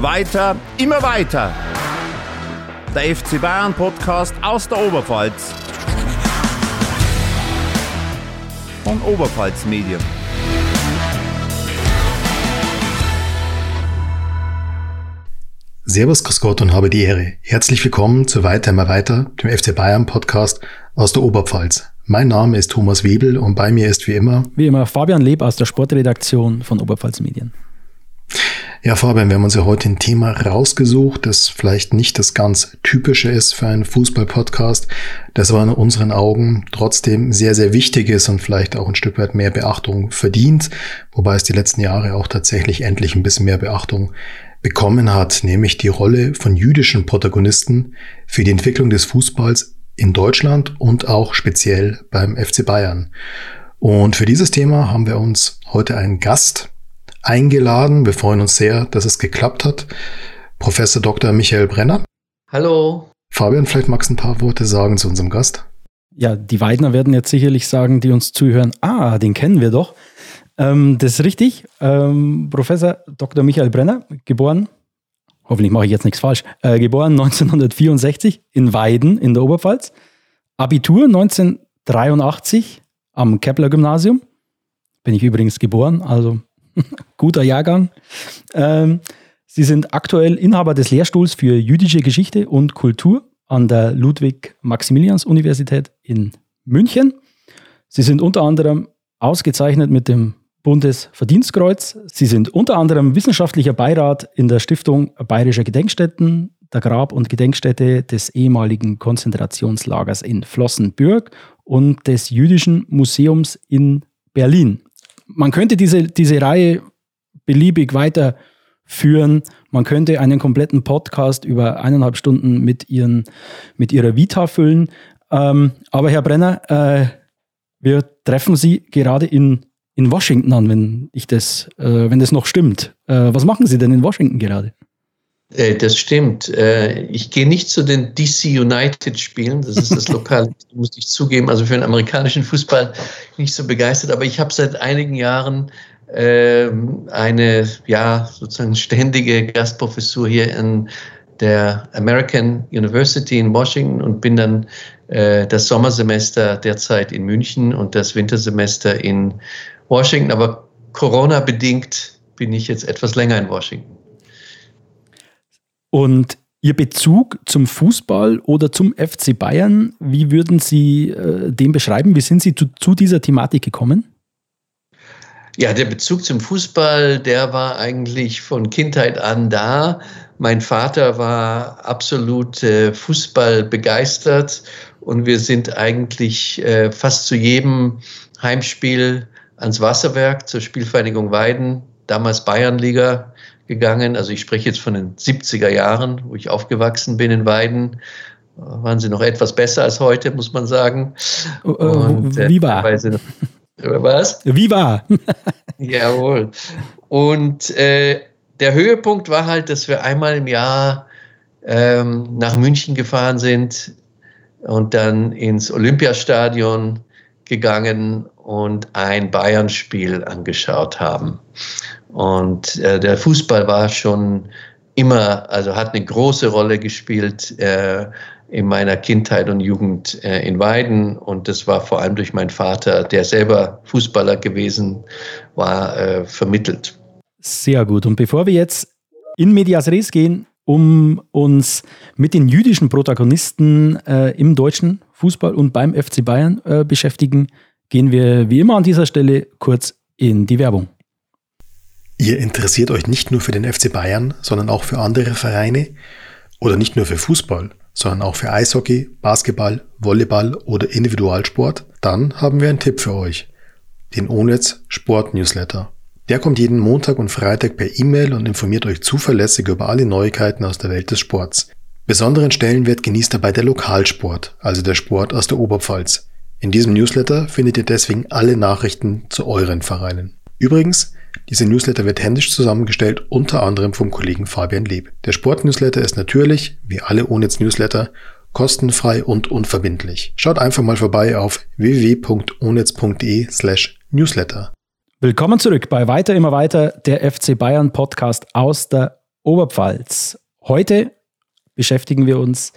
Weiter, immer weiter. Der FC Bayern Podcast aus der Oberpfalz. Von Oberpfalz Medien. Servus, Grüß Gott und habe die Ehre. Herzlich willkommen zu Weiter immer weiter, dem FC Bayern Podcast aus der Oberpfalz. Mein Name ist Thomas Webel und bei mir ist wie immer wie immer Fabian Leb aus der Sportredaktion von Oberpfalz Medien. Ja, Fabian, wir haben uns ja heute ein Thema rausgesucht, das vielleicht nicht das ganz typische ist für einen Fußball-Podcast, das aber in unseren Augen trotzdem sehr, sehr wichtig ist und vielleicht auch ein Stück weit mehr Beachtung verdient, wobei es die letzten Jahre auch tatsächlich endlich ein bisschen mehr Beachtung bekommen hat, nämlich die Rolle von jüdischen Protagonisten für die Entwicklung des Fußballs in Deutschland und auch speziell beim FC Bayern. Und für dieses Thema haben wir uns heute einen Gast eingeladen. Wir freuen uns sehr, dass es geklappt hat. Professor Dr. Michael Brenner. Hallo. Fabian, vielleicht magst du ein paar Worte sagen zu unserem Gast. Ja, die Weidner werden jetzt sicherlich sagen, die uns zuhören, ah, den kennen wir doch. Ähm, das ist richtig. Ähm, Professor Dr. Michael Brenner, geboren, hoffentlich mache ich jetzt nichts falsch, äh, geboren 1964 in Weiden in der Oberpfalz. Abitur 1983 am Kepler Gymnasium. Bin ich übrigens geboren, also guter Jahrgang. Ähm, Sie sind aktuell Inhaber des Lehrstuhls für jüdische Geschichte und Kultur an der Ludwig-Maximilians-Universität in München. Sie sind unter anderem ausgezeichnet mit dem Bundesverdienstkreuz. Sie sind unter anderem wissenschaftlicher Beirat in der Stiftung Bayerischer Gedenkstätten, der Grab- und Gedenkstätte des ehemaligen Konzentrationslagers in Flossenbürg und des Jüdischen Museums in Berlin man könnte diese, diese Reihe beliebig weiterführen. Man könnte einen kompletten Podcast über eineinhalb Stunden mit, ihren, mit ihrer Vita füllen. Ähm, aber Herr Brenner, äh, wir treffen Sie gerade in, in Washington an, wenn ich das, äh, wenn das noch stimmt. Äh, was machen Sie denn in Washington gerade? Äh, das stimmt. Äh, ich gehe nicht zu den DC United Spielen. Das ist das Lokale, muss ich zugeben. Also für den amerikanischen Fußball nicht so begeistert. Aber ich habe seit einigen Jahren ähm, eine, ja, sozusagen ständige Gastprofessur hier in der American University in Washington und bin dann äh, das Sommersemester derzeit in München und das Wintersemester in Washington. Aber Corona bedingt bin ich jetzt etwas länger in Washington. Und Ihr Bezug zum Fußball oder zum FC Bayern, wie würden Sie äh, den beschreiben? Wie sind Sie zu, zu, dieser Thematik gekommen? Ja, der Bezug zum Fußball, der war eigentlich von Kindheit an da. Mein Vater war absolut äh, Fußball und wir sind eigentlich äh, fast zu jedem Heimspiel ans Wasserwerk zur Spielvereinigung Weiden, damals Bayernliga, gegangen. Also ich spreche jetzt von den 70er Jahren, wo ich aufgewachsen bin in Weiden. Waren sie noch etwas besser als heute, muss man sagen. Oh, oh, Und, äh, wie war? Noch, was? Wie war? Jawohl. Und äh, der Höhepunkt war halt, dass wir einmal im Jahr ähm, nach München gefahren sind und dann ins Olympiastadion gegangen und ein Bayern-Spiel angeschaut haben. Und äh, der Fußball war schon immer, also hat eine große Rolle gespielt äh, in meiner Kindheit und Jugend äh, in Weiden. Und das war vor allem durch meinen Vater, der selber Fußballer gewesen war, äh, vermittelt. Sehr gut. Und bevor wir jetzt in Medias Res gehen, um uns mit den jüdischen Protagonisten äh, im deutschen Fußball und beim FC Bayern äh, beschäftigen, gehen wir wie immer an dieser Stelle kurz in die Werbung. Ihr interessiert euch nicht nur für den FC Bayern, sondern auch für andere Vereine oder nicht nur für Fußball, sondern auch für Eishockey, Basketball, Volleyball oder Individualsport? Dann haben wir einen Tipp für euch. Den Onetz Sport Newsletter. Der kommt jeden Montag und Freitag per E-Mail und informiert euch zuverlässig über alle Neuigkeiten aus der Welt des Sports. Besonderen Stellenwert genießt dabei der Lokalsport, also der Sport aus der Oberpfalz. In diesem Newsletter findet ihr deswegen alle Nachrichten zu euren Vereinen. Übrigens, diese Newsletter wird händisch zusammengestellt, unter anderem vom Kollegen Fabian Leb. Der Sportnewsletter ist natürlich, wie alle Onetz Newsletter, kostenfrei und unverbindlich. Schaut einfach mal vorbei auf www.onetz.de slash newsletter. Willkommen zurück bei Weiter immer weiter, der FC Bayern Podcast aus der Oberpfalz. Heute beschäftigen wir uns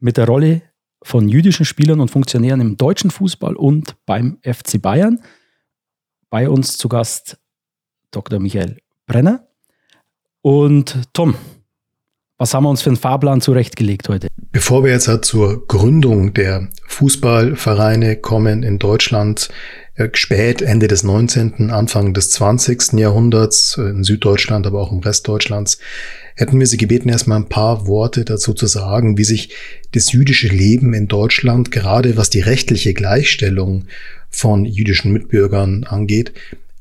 mit der Rolle von jüdischen Spielern und Funktionären im deutschen Fußball und beim FC Bayern. Bei uns zu Gast Dr. Michael Brenner. Und Tom, was haben wir uns für einen Fahrplan zurechtgelegt heute? Bevor wir jetzt zur Gründung der Fußballvereine kommen in Deutschland, äh, spät Ende des 19., Anfang des 20. Jahrhunderts, äh, in Süddeutschland, aber auch im Rest Deutschlands, hätten wir Sie gebeten, erstmal ein paar Worte dazu zu sagen, wie sich das jüdische Leben in Deutschland, gerade was die rechtliche Gleichstellung von jüdischen Mitbürgern angeht,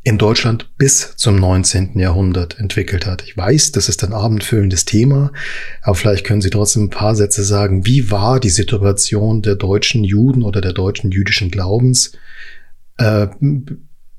in Deutschland bis zum 19. Jahrhundert entwickelt hat. Ich weiß, das ist ein abendfüllendes Thema, aber vielleicht können Sie trotzdem ein paar Sätze sagen, wie war die Situation der deutschen Juden oder der deutschen jüdischen Glaubens äh,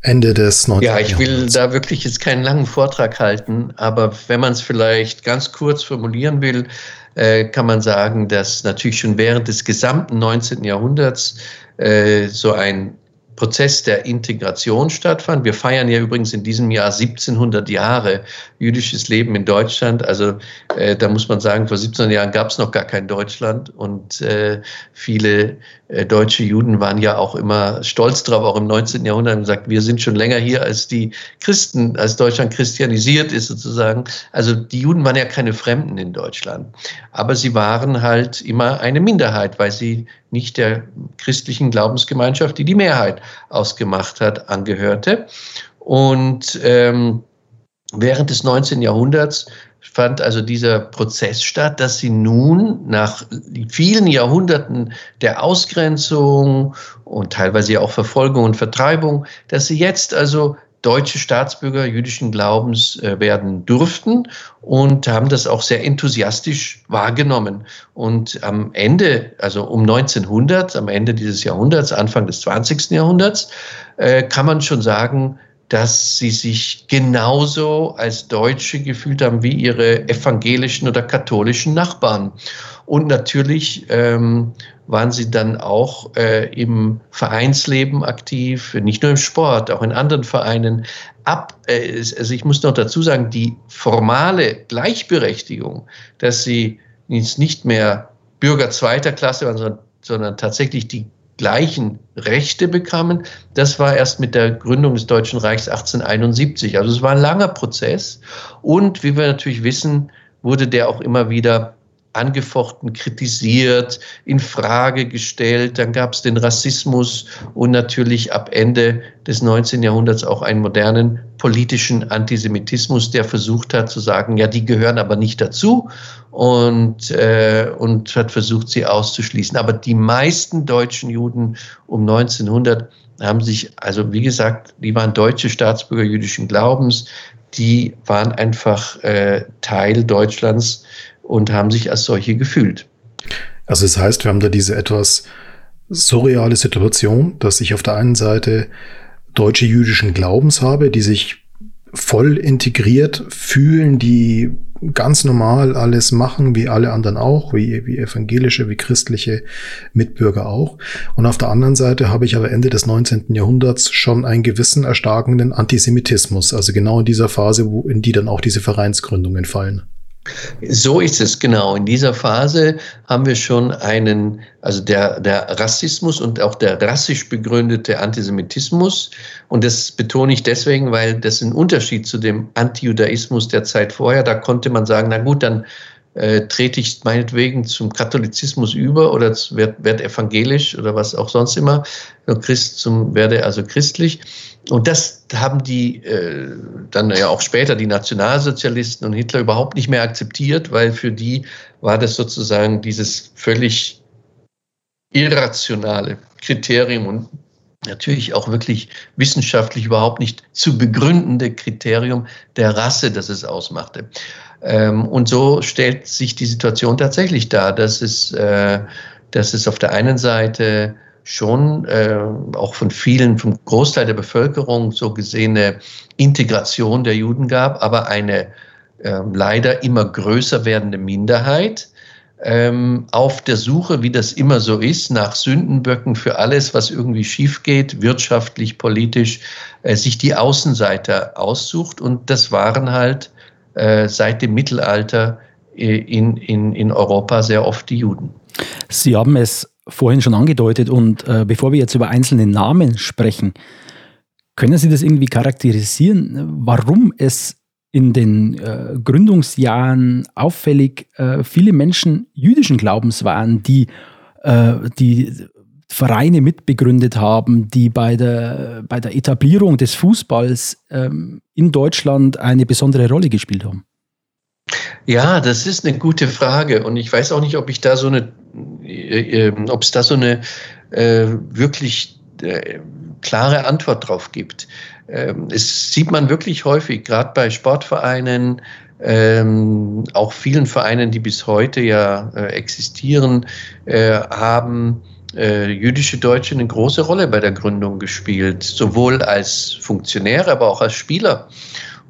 Ende des 19. Jahrhunderts? Ja, ich will da wirklich jetzt keinen langen Vortrag halten, aber wenn man es vielleicht ganz kurz formulieren will, äh, kann man sagen, dass natürlich schon während des gesamten 19. Jahrhunderts äh, so ein Prozess der Integration stattfand. Wir feiern ja übrigens in diesem Jahr 1700 Jahre jüdisches Leben in Deutschland. Also äh, da muss man sagen, vor 17 Jahren gab es noch gar kein Deutschland und äh, viele deutsche Juden waren ja auch immer stolz drauf, auch im 19. Jahrhundert, und gesagt, wir sind schon länger hier als die Christen, als Deutschland christianisiert ist sozusagen. Also die Juden waren ja keine Fremden in Deutschland, aber sie waren halt immer eine Minderheit, weil sie nicht der christlichen Glaubensgemeinschaft, die die Mehrheit ausgemacht hat, angehörte. Und ähm, während des 19. Jahrhunderts fand also dieser Prozess statt, dass sie nun nach vielen Jahrhunderten der Ausgrenzung und teilweise auch Verfolgung und Vertreibung, dass sie jetzt also deutsche Staatsbürger jüdischen Glaubens äh, werden durften und haben das auch sehr enthusiastisch wahrgenommen. Und am Ende, also um 1900, am Ende dieses Jahrhunderts, Anfang des 20. Jahrhunderts, äh, kann man schon sagen, dass sie sich genauso als Deutsche gefühlt haben wie ihre evangelischen oder katholischen Nachbarn. Und natürlich ähm, waren sie dann auch äh, im Vereinsleben aktiv, nicht nur im Sport, auch in anderen Vereinen. Ab, äh, also ich muss noch dazu sagen, die formale Gleichberechtigung, dass sie jetzt nicht mehr Bürger zweiter Klasse waren, sondern, sondern tatsächlich die gleichen Rechte bekamen, das war erst mit der Gründung des Deutschen Reichs 1871. Also es war ein langer Prozess und wie wir natürlich wissen, wurde der auch immer wieder angefochten, kritisiert, in Frage gestellt. Dann gab es den Rassismus und natürlich ab Ende des 19. Jahrhunderts auch einen modernen politischen Antisemitismus, der versucht hat zu sagen, ja, die gehören aber nicht dazu und, äh, und hat versucht, sie auszuschließen. Aber die meisten deutschen Juden um 1900 haben sich, also wie gesagt, die waren deutsche Staatsbürger jüdischen Glaubens, die waren einfach äh, Teil Deutschlands und haben sich als solche gefühlt. Also das heißt, wir haben da diese etwas surreale Situation, dass ich auf der einen Seite deutsche jüdischen Glaubens habe, die sich voll integriert fühlen, die ganz normal alles machen, wie alle anderen auch, wie, wie evangelische, wie christliche Mitbürger auch. Und auf der anderen Seite habe ich aber Ende des 19. Jahrhunderts schon einen gewissen erstarkenden Antisemitismus, also genau in dieser Phase, wo in die dann auch diese Vereinsgründungen fallen. So ist es genau. In dieser Phase haben wir schon einen, also der, der Rassismus und auch der rassisch begründete Antisemitismus. Und das betone ich deswegen, weil das ein Unterschied zu dem Antijudaismus der Zeit vorher. Da konnte man sagen, na gut, dann äh, trete ich meinetwegen zum Katholizismus über oder werde werd evangelisch oder was auch sonst immer, Christ zum, werde also christlich. Und das haben die äh, dann ja auch später die Nationalsozialisten und Hitler überhaupt nicht mehr akzeptiert, weil für die war das sozusagen dieses völlig irrationale Kriterium und natürlich auch wirklich wissenschaftlich überhaupt nicht zu begründende Kriterium der Rasse, das es ausmachte. Ähm, und so stellt sich die Situation tatsächlich dar, dass es, äh, dass es auf der einen Seite schon äh, auch von vielen, vom Großteil der Bevölkerung so gesehene Integration der Juden gab, aber eine äh, leider immer größer werdende Minderheit ähm, auf der Suche, wie das immer so ist, nach Sündenböcken für alles, was irgendwie schief geht, wirtschaftlich, politisch, äh, sich die Außenseiter aussucht. Und das waren halt seit dem Mittelalter äh, in, in, in Europa sehr oft die Juden. Sie haben es vorhin schon angedeutet und äh, bevor wir jetzt über einzelne Namen sprechen, können Sie das irgendwie charakterisieren, warum es in den äh, Gründungsjahren auffällig äh, viele Menschen jüdischen Glaubens waren, die äh, die Vereine mitbegründet haben, die bei der, bei der Etablierung des Fußballs ähm, in Deutschland eine besondere Rolle gespielt haben? Ja, das ist eine gute Frage und ich weiß auch nicht, ob ich da so eine, äh, äh, ob es da so eine äh, wirklich äh, klare Antwort drauf gibt. Ähm, es sieht man wirklich häufig, gerade bei Sportvereinen, ähm, auch vielen Vereinen, die bis heute ja äh, existieren, äh, haben äh, jüdische Deutsche eine große Rolle bei der Gründung gespielt, sowohl als Funktionäre, aber auch als Spieler.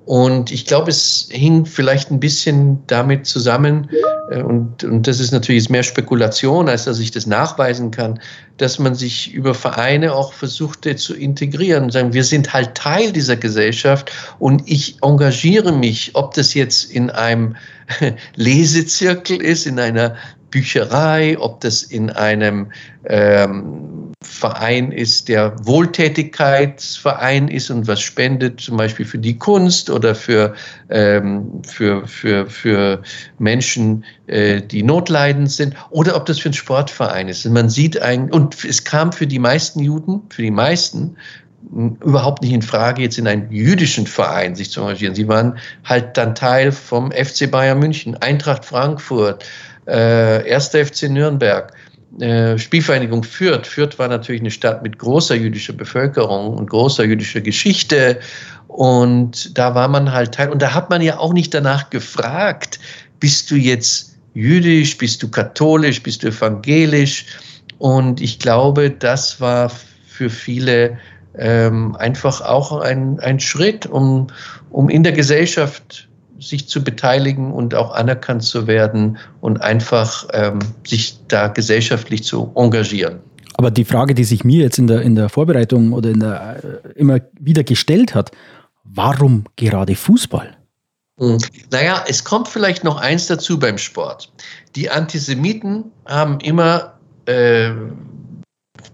Und ich glaube, es hing vielleicht ein bisschen damit zusammen, äh, und, und das ist natürlich mehr Spekulation, als dass ich das nachweisen kann, dass man sich über Vereine auch versuchte zu integrieren und sagen, wir sind halt Teil dieser Gesellschaft und ich engagiere mich, ob das jetzt in einem Lesezirkel ist, in einer Bücherei, ob das in einem ähm, Verein ist, der Wohltätigkeitsverein ist und was spendet, zum Beispiel für die Kunst oder für, ähm, für, für, für Menschen, äh, die notleidend sind, oder ob das für ein Sportverein ist. Und man sieht eigentlich, und es kam für die meisten Juden, für die meisten, überhaupt nicht in Frage, jetzt in einen jüdischen Verein sich zu engagieren. Sie waren halt dann Teil vom FC Bayern München, Eintracht Frankfurt, äh, 1. FC Nürnberg, äh, Spielvereinigung Fürth. Fürth war natürlich eine Stadt mit großer jüdischer Bevölkerung und großer jüdischer Geschichte. Und da war man halt Teil. Und da hat man ja auch nicht danach gefragt, bist du jetzt jüdisch, bist du katholisch, bist du evangelisch? Und ich glaube, das war für viele ähm, einfach auch ein, ein Schritt, um, um in der Gesellschaft sich zu beteiligen und auch anerkannt zu werden und einfach ähm, sich da gesellschaftlich zu engagieren. Aber die Frage, die sich mir jetzt in der, in der Vorbereitung oder in der, äh, immer wieder gestellt hat, warum gerade Fußball? Hm. Naja, es kommt vielleicht noch eins dazu beim Sport. Die Antisemiten haben immer äh,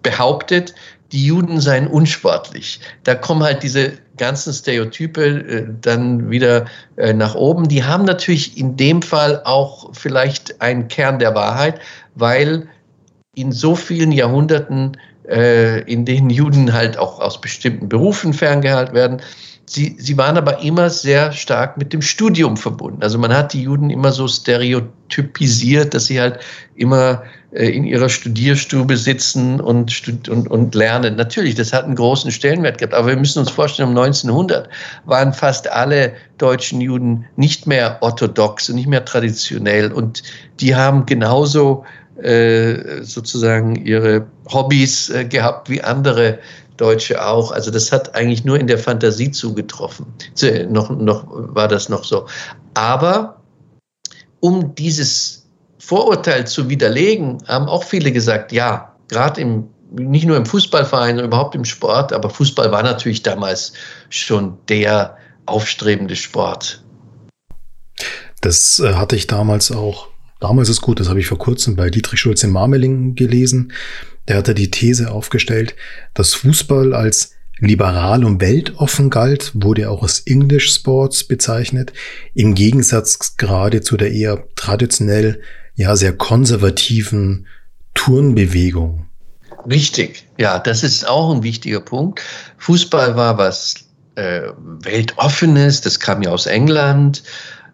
behauptet, die Juden seien unsportlich. Da kommen halt diese ganzen Stereotype äh, dann wieder äh, nach oben. Die haben natürlich in dem Fall auch vielleicht einen Kern der Wahrheit, weil in so vielen Jahrhunderten, äh, in denen Juden halt auch aus bestimmten Berufen ferngehalten werden, Sie, sie waren aber immer sehr stark mit dem Studium verbunden. Also man hat die Juden immer so stereotypisiert, dass sie halt immer äh, in ihrer Studierstube sitzen und, und, und lernen. Natürlich, das hat einen großen Stellenwert gehabt. Aber wir müssen uns vorstellen, um 1900 waren fast alle deutschen Juden nicht mehr orthodox und nicht mehr traditionell. Und die haben genauso äh, sozusagen ihre Hobbys äh, gehabt wie andere Deutsche auch. Also das hat eigentlich nur in der Fantasie zugetroffen. Noch, noch war das noch so. Aber um dieses Vorurteil zu widerlegen, haben auch viele gesagt, ja, gerade im nicht nur im Fußballverein, sondern überhaupt im Sport, aber Fußball war natürlich damals schon der aufstrebende Sport. Das äh, hatte ich damals auch. Damals ist gut, das habe ich vor kurzem bei Dietrich Schulz in Marmeling gelesen. Der hatte die These aufgestellt, dass Fußball als liberal und weltoffen galt, wurde auch als English Sports bezeichnet, im Gegensatz gerade zu der eher traditionell, ja, sehr konservativen Turnbewegung. Richtig, ja, das ist auch ein wichtiger Punkt. Fußball war was äh, weltoffenes, das kam ja aus England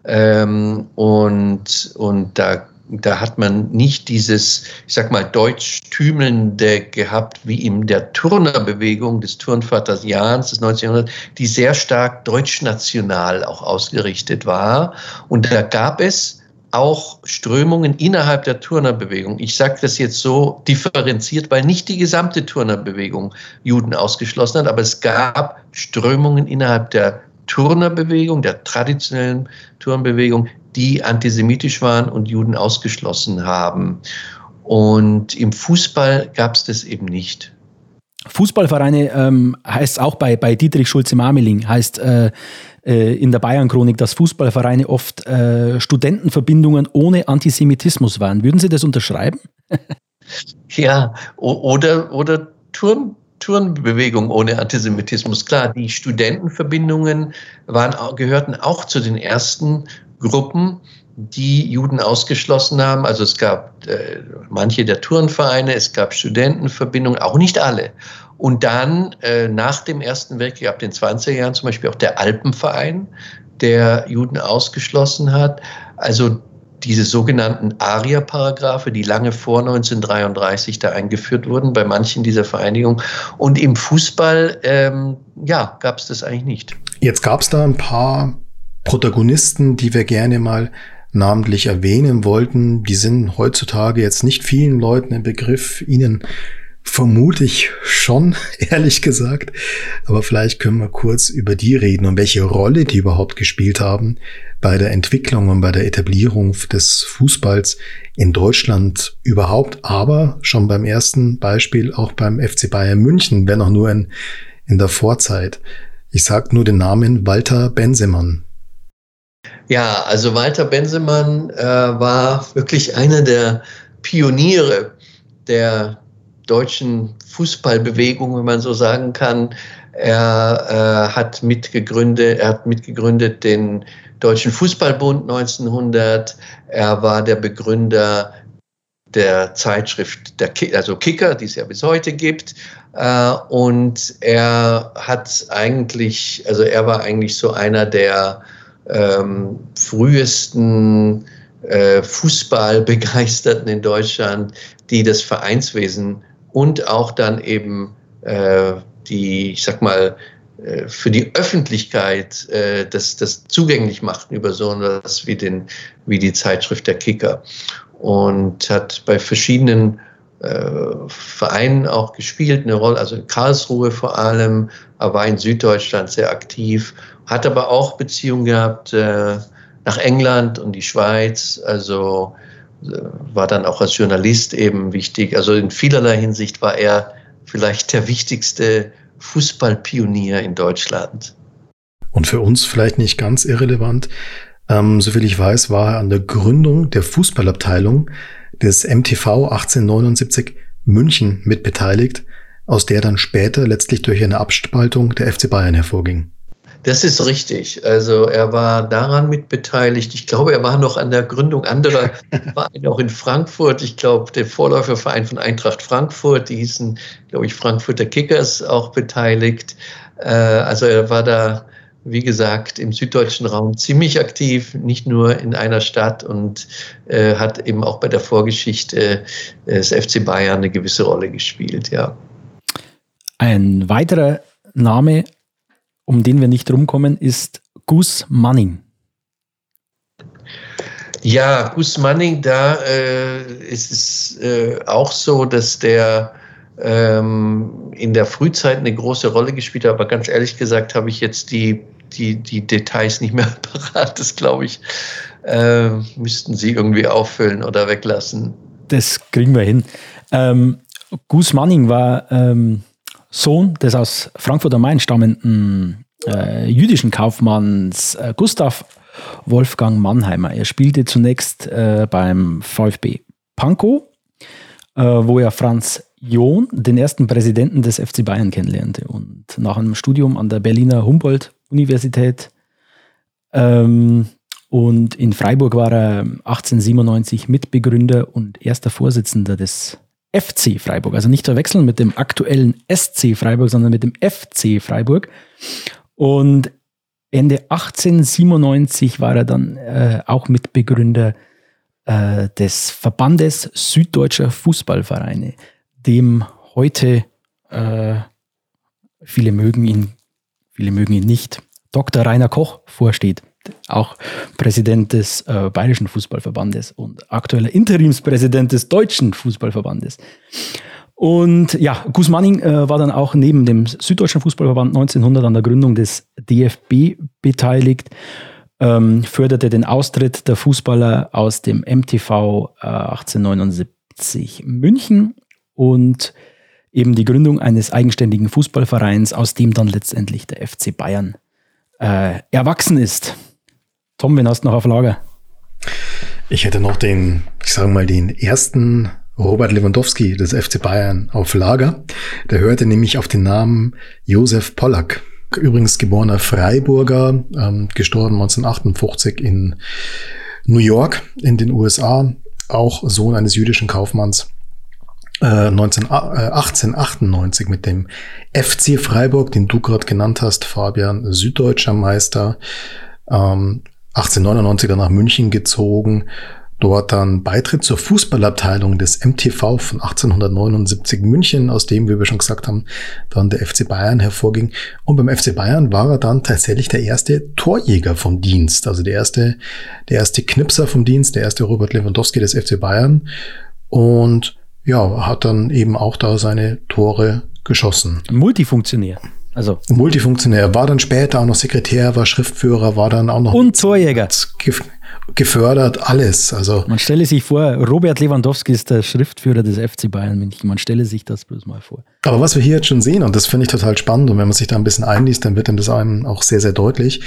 ähm, und, und da da hat man nicht dieses, ich sag mal, deutschtümelnde gehabt, wie in der Turnerbewegung des Turnvaters Jahns des 1900, die sehr stark deutschnational auch ausgerichtet war. Und da gab es auch Strömungen innerhalb der Turnerbewegung. Ich sage das jetzt so differenziert, weil nicht die gesamte Turnerbewegung Juden ausgeschlossen hat, aber es gab Strömungen innerhalb der Turnerbewegung, der traditionellen Turnbewegung, die antisemitisch waren und Juden ausgeschlossen haben. Und im Fußball gab es das eben nicht. Fußballvereine ähm, heißt auch bei, bei Dietrich Schulze-Marmeling, heißt äh, äh, in der Bayern-Chronik, dass Fußballvereine oft äh, Studentenverbindungen ohne Antisemitismus waren. Würden Sie das unterschreiben? ja, oder, oder Turn, Turnbewegung ohne Antisemitismus. Klar, die Studentenverbindungen waren, gehörten auch zu den ersten Gruppen, die Juden ausgeschlossen haben. Also es gab äh, manche der Turnvereine, es gab Studentenverbindungen, auch nicht alle. Und dann äh, nach dem Ersten Weltkrieg, ab den 20er Jahren zum Beispiel auch der Alpenverein, der Juden ausgeschlossen hat. Also diese sogenannten ARIA-Paragraphe, die lange vor 1933 da eingeführt wurden bei manchen dieser Vereinigungen. Und im Fußball, ähm, ja, gab es das eigentlich nicht. Jetzt gab es da ein paar Protagonisten, die wir gerne mal namentlich erwähnen wollten. Die sind heutzutage jetzt nicht vielen Leuten im Begriff. Ihnen vermute ich schon, ehrlich gesagt. Aber vielleicht können wir kurz über die reden und welche Rolle die überhaupt gespielt haben bei der Entwicklung und bei der Etablierung des Fußballs in Deutschland überhaupt, aber schon beim ersten Beispiel auch beim FC Bayern München, wenn auch nur in, in der Vorzeit. Ich sage nur den Namen Walter Bensemann. Ja, also Walter Bensemann äh, war wirklich einer der Pioniere der deutschen Fußballbewegung, wenn man so sagen kann. Er äh, hat mitgegründet, er hat mitgegründet den Deutschen Fußballbund 1900. Er war der Begründer der Zeitschrift, der Ki also Kicker, die es ja bis heute gibt. Äh, und er hat eigentlich, also er war eigentlich so einer der ähm, frühesten äh, Fußballbegeisterten in Deutschland, die das Vereinswesen und auch dann eben äh, die, ich sag mal, äh, für die Öffentlichkeit äh, das, das zugänglich machten über so etwas wie, den, wie die Zeitschrift der Kicker. Und hat bei verschiedenen äh, Vereinen auch gespielt, eine Rolle, also in Karlsruhe vor allem, aber war in Süddeutschland sehr aktiv, hat aber auch Beziehungen gehabt äh, nach England und die Schweiz, also äh, war dann auch als Journalist eben wichtig. Also in vielerlei Hinsicht war er vielleicht der wichtigste Fußballpionier in Deutschland. Und für uns vielleicht nicht ganz irrelevant, ähm, soviel ich weiß, war er an der Gründung der Fußballabteilung des MTV 1879 München mitbeteiligt, aus der dann später letztlich durch eine Abspaltung der FC Bayern hervorging. Das ist richtig. Also er war daran mitbeteiligt. Ich glaube, er war noch an der Gründung anderer Vereine, auch in Frankfurt. Ich glaube, der Vorläuferverein von Eintracht Frankfurt, die hießen, glaube ich, Frankfurter Kickers, auch beteiligt. Äh, also er war da, wie gesagt, im süddeutschen Raum ziemlich aktiv, nicht nur in einer Stadt und äh, hat eben auch bei der Vorgeschichte äh, des FC Bayern eine gewisse Rolle gespielt, ja. Ein weiterer Name um den wir nicht rumkommen, ist Gus Manning. Ja, Gus Manning, da äh, ist es äh, auch so, dass der ähm, in der Frühzeit eine große Rolle gespielt hat, aber ganz ehrlich gesagt habe ich jetzt die, die, die Details nicht mehr parat. Das glaube ich, äh, müssten Sie irgendwie auffüllen oder weglassen. Das kriegen wir hin. Ähm, Gus Manning war ähm, Sohn des aus Frankfurt am Main stammenden äh, jüdischen Kaufmanns äh, Gustav Wolfgang Mannheimer. Er spielte zunächst äh, beim VfB Pankow, äh, wo er Franz John, den ersten Präsidenten des FC Bayern, kennenlernte. Und nach einem Studium an der Berliner Humboldt-Universität ähm, und in Freiburg war er 1897 Mitbegründer und erster Vorsitzender des FC Freiburg. Also nicht verwechseln mit dem aktuellen SC Freiburg, sondern mit dem FC Freiburg. Und Ende 1897 war er dann äh, auch Mitbegründer äh, des Verbandes Süddeutscher Fußballvereine, dem heute äh, viele mögen ihn, viele mögen ihn nicht, Dr. Rainer Koch vorsteht, auch Präsident des äh, Bayerischen Fußballverbandes und aktueller Interimspräsident des Deutschen Fußballverbandes. Und ja, Gus Manning äh, war dann auch neben dem Süddeutschen Fußballverband 1900 an der Gründung des DFB beteiligt, ähm, förderte den Austritt der Fußballer aus dem MTV äh, 1879 München und eben die Gründung eines eigenständigen Fußballvereins, aus dem dann letztendlich der FC Bayern äh, erwachsen ist. Tom, wen hast du noch auf Lager? Ich hätte noch den, ich sage mal, den ersten Robert Lewandowski des FC Bayern auf Lager. Der hörte nämlich auf den Namen Josef Pollack. Übrigens geborener Freiburger, ähm, gestorben 1958 in New York in den USA, auch Sohn eines jüdischen Kaufmanns. Äh, 19, äh, 1898 mit dem FC Freiburg, den du gerade genannt hast, Fabian, süddeutscher Meister. Ähm, 1899er nach München gezogen, dort dann Beitritt zur Fußballabteilung des MTV von 1879 München, aus dem, wie wir schon gesagt haben, dann der FC Bayern hervorging. Und beim FC Bayern war er dann tatsächlich der erste Torjäger vom Dienst, also der erste, der erste Knipser vom Dienst, der erste Robert Lewandowski des FC Bayern. Und ja, hat dann eben auch da seine Tore geschossen. Multifunktionär. Also Multifunktionär, war dann später auch noch Sekretär, war Schriftführer, war dann auch noch und Torjäger. gefördert, alles. Also man stelle sich vor, Robert Lewandowski ist der Schriftführer des FC Bayern München. Man stelle sich das bloß mal vor. Aber was wir hier jetzt schon sehen, und das finde ich total spannend, und wenn man sich da ein bisschen einliest, dann wird dann das einem auch sehr, sehr deutlich,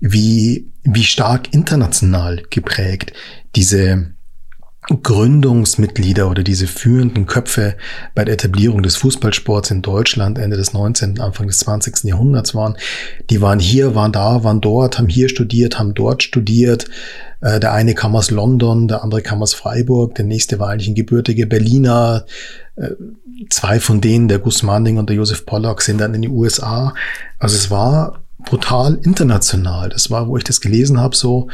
wie, wie stark international geprägt diese Gründungsmitglieder oder diese führenden Köpfe bei der Etablierung des Fußballsports in Deutschland Ende des 19., Anfang des 20. Jahrhunderts waren. Die waren hier, waren da, waren dort, haben hier studiert, haben dort studiert. Äh, der eine kam aus London, der andere kam aus Freiburg, der nächste war eigentlich ein gebürtiger Berliner. Äh, zwei von denen, der Gus Manning und der Josef Pollack, sind dann in die USA. Also es war brutal international. Das war, wo ich das gelesen habe, so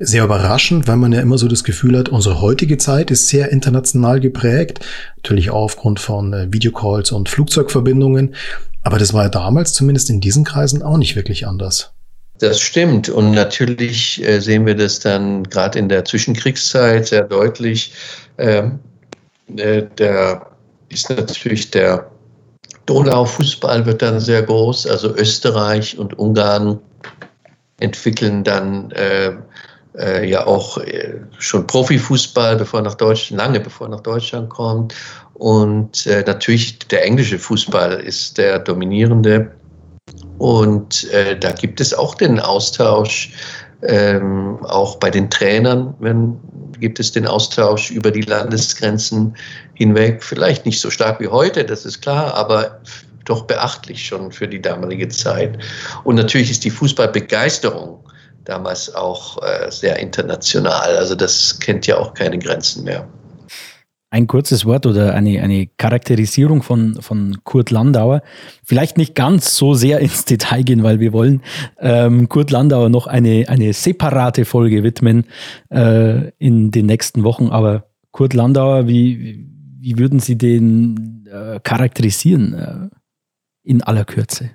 sehr überraschend, weil man ja immer so das Gefühl hat, unsere heutige Zeit ist sehr international geprägt, natürlich auch aufgrund von äh, Videocalls und Flugzeugverbindungen. Aber das war ja damals zumindest in diesen Kreisen auch nicht wirklich anders. Das stimmt. Und natürlich äh, sehen wir das dann gerade in der Zwischenkriegszeit sehr deutlich. Ähm, äh, der ist natürlich der Donau-Fußball wird dann sehr groß. Also Österreich und Ungarn entwickeln dann äh, äh, ja auch äh, schon Profifußball, bevor nach Deutschland, lange bevor nach Deutschland kommt. Und äh, natürlich der englische Fußball ist der dominierende. Und äh, da gibt es auch den Austausch, ähm, auch bei den Trainern, wenn, gibt es den Austausch über die Landesgrenzen hinweg. Vielleicht nicht so stark wie heute, das ist klar, aber doch beachtlich schon für die damalige Zeit. Und natürlich ist die Fußballbegeisterung damals auch äh, sehr international. Also das kennt ja auch keine Grenzen mehr. Ein kurzes Wort oder eine, eine Charakterisierung von, von Kurt Landauer. Vielleicht nicht ganz so sehr ins Detail gehen, weil wir wollen ähm, Kurt Landauer noch eine, eine separate Folge widmen äh, in den nächsten Wochen. Aber Kurt Landauer, wie, wie würden Sie den äh, charakterisieren äh, in aller Kürze?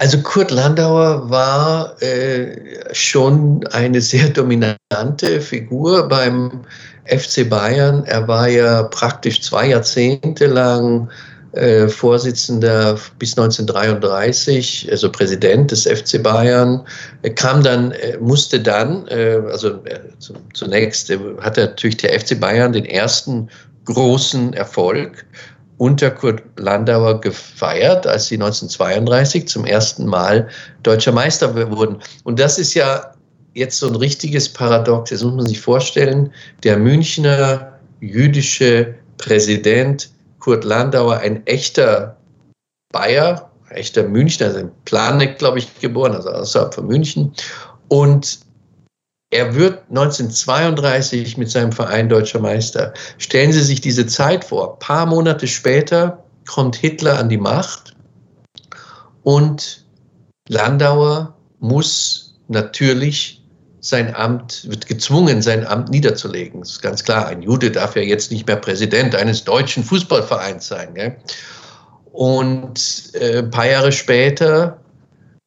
Also Kurt Landauer war äh, schon eine sehr dominante Figur beim FC Bayern. Er war ja praktisch zwei Jahrzehnte lang äh, Vorsitzender bis 1933, also Präsident des FC Bayern. Er kam dann, äh, musste dann, äh, also äh, zunächst hatte natürlich der FC Bayern den ersten großen Erfolg unter Kurt Landauer gefeiert, als sie 1932 zum ersten Mal deutscher Meister wurden. Und das ist ja jetzt so ein richtiges Paradox. Das muss man sich vorstellen. Der Münchner jüdische Präsident Kurt Landauer, ein echter Bayer, echter Münchner, also in Planek, glaube ich, geboren, also außerhalb von München. Und er wird 1932 mit seinem Verein deutscher Meister. Stellen Sie sich diese Zeit vor. Ein paar Monate später kommt Hitler an die Macht und Landauer muss natürlich sein Amt, wird gezwungen, sein Amt niederzulegen. Das ist ganz klar. Ein Jude darf ja jetzt nicht mehr Präsident eines deutschen Fußballvereins sein. Gell? Und äh, ein paar Jahre später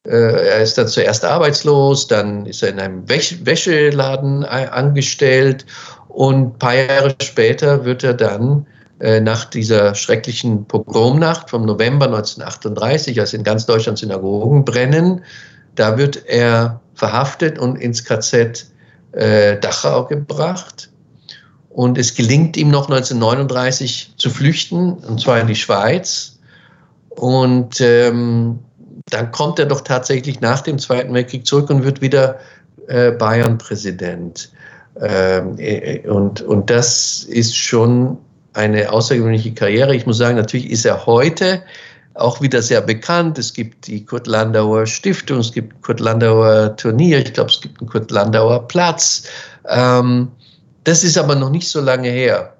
er ist dann zuerst arbeitslos, dann ist er in einem Wäscheladen angestellt und ein paar Jahre später wird er dann äh, nach dieser schrecklichen Pogromnacht vom November 1938, als in ganz Deutschland Synagogen brennen, da wird er verhaftet und ins KZ äh, Dachau gebracht. Und es gelingt ihm noch 1939 zu flüchten, und zwar in die Schweiz. Und ähm, dann kommt er doch tatsächlich nach dem Zweiten Weltkrieg zurück und wird wieder äh, Bayern-Präsident. Ähm, äh, und, und das ist schon eine außergewöhnliche Karriere. Ich muss sagen, natürlich ist er heute auch wieder sehr bekannt. Es gibt die Kurt Landauer Stiftung, es gibt Kurt Landauer Turnier, ich glaube, es gibt einen Kurt Landauer Platz. Ähm, das ist aber noch nicht so lange her.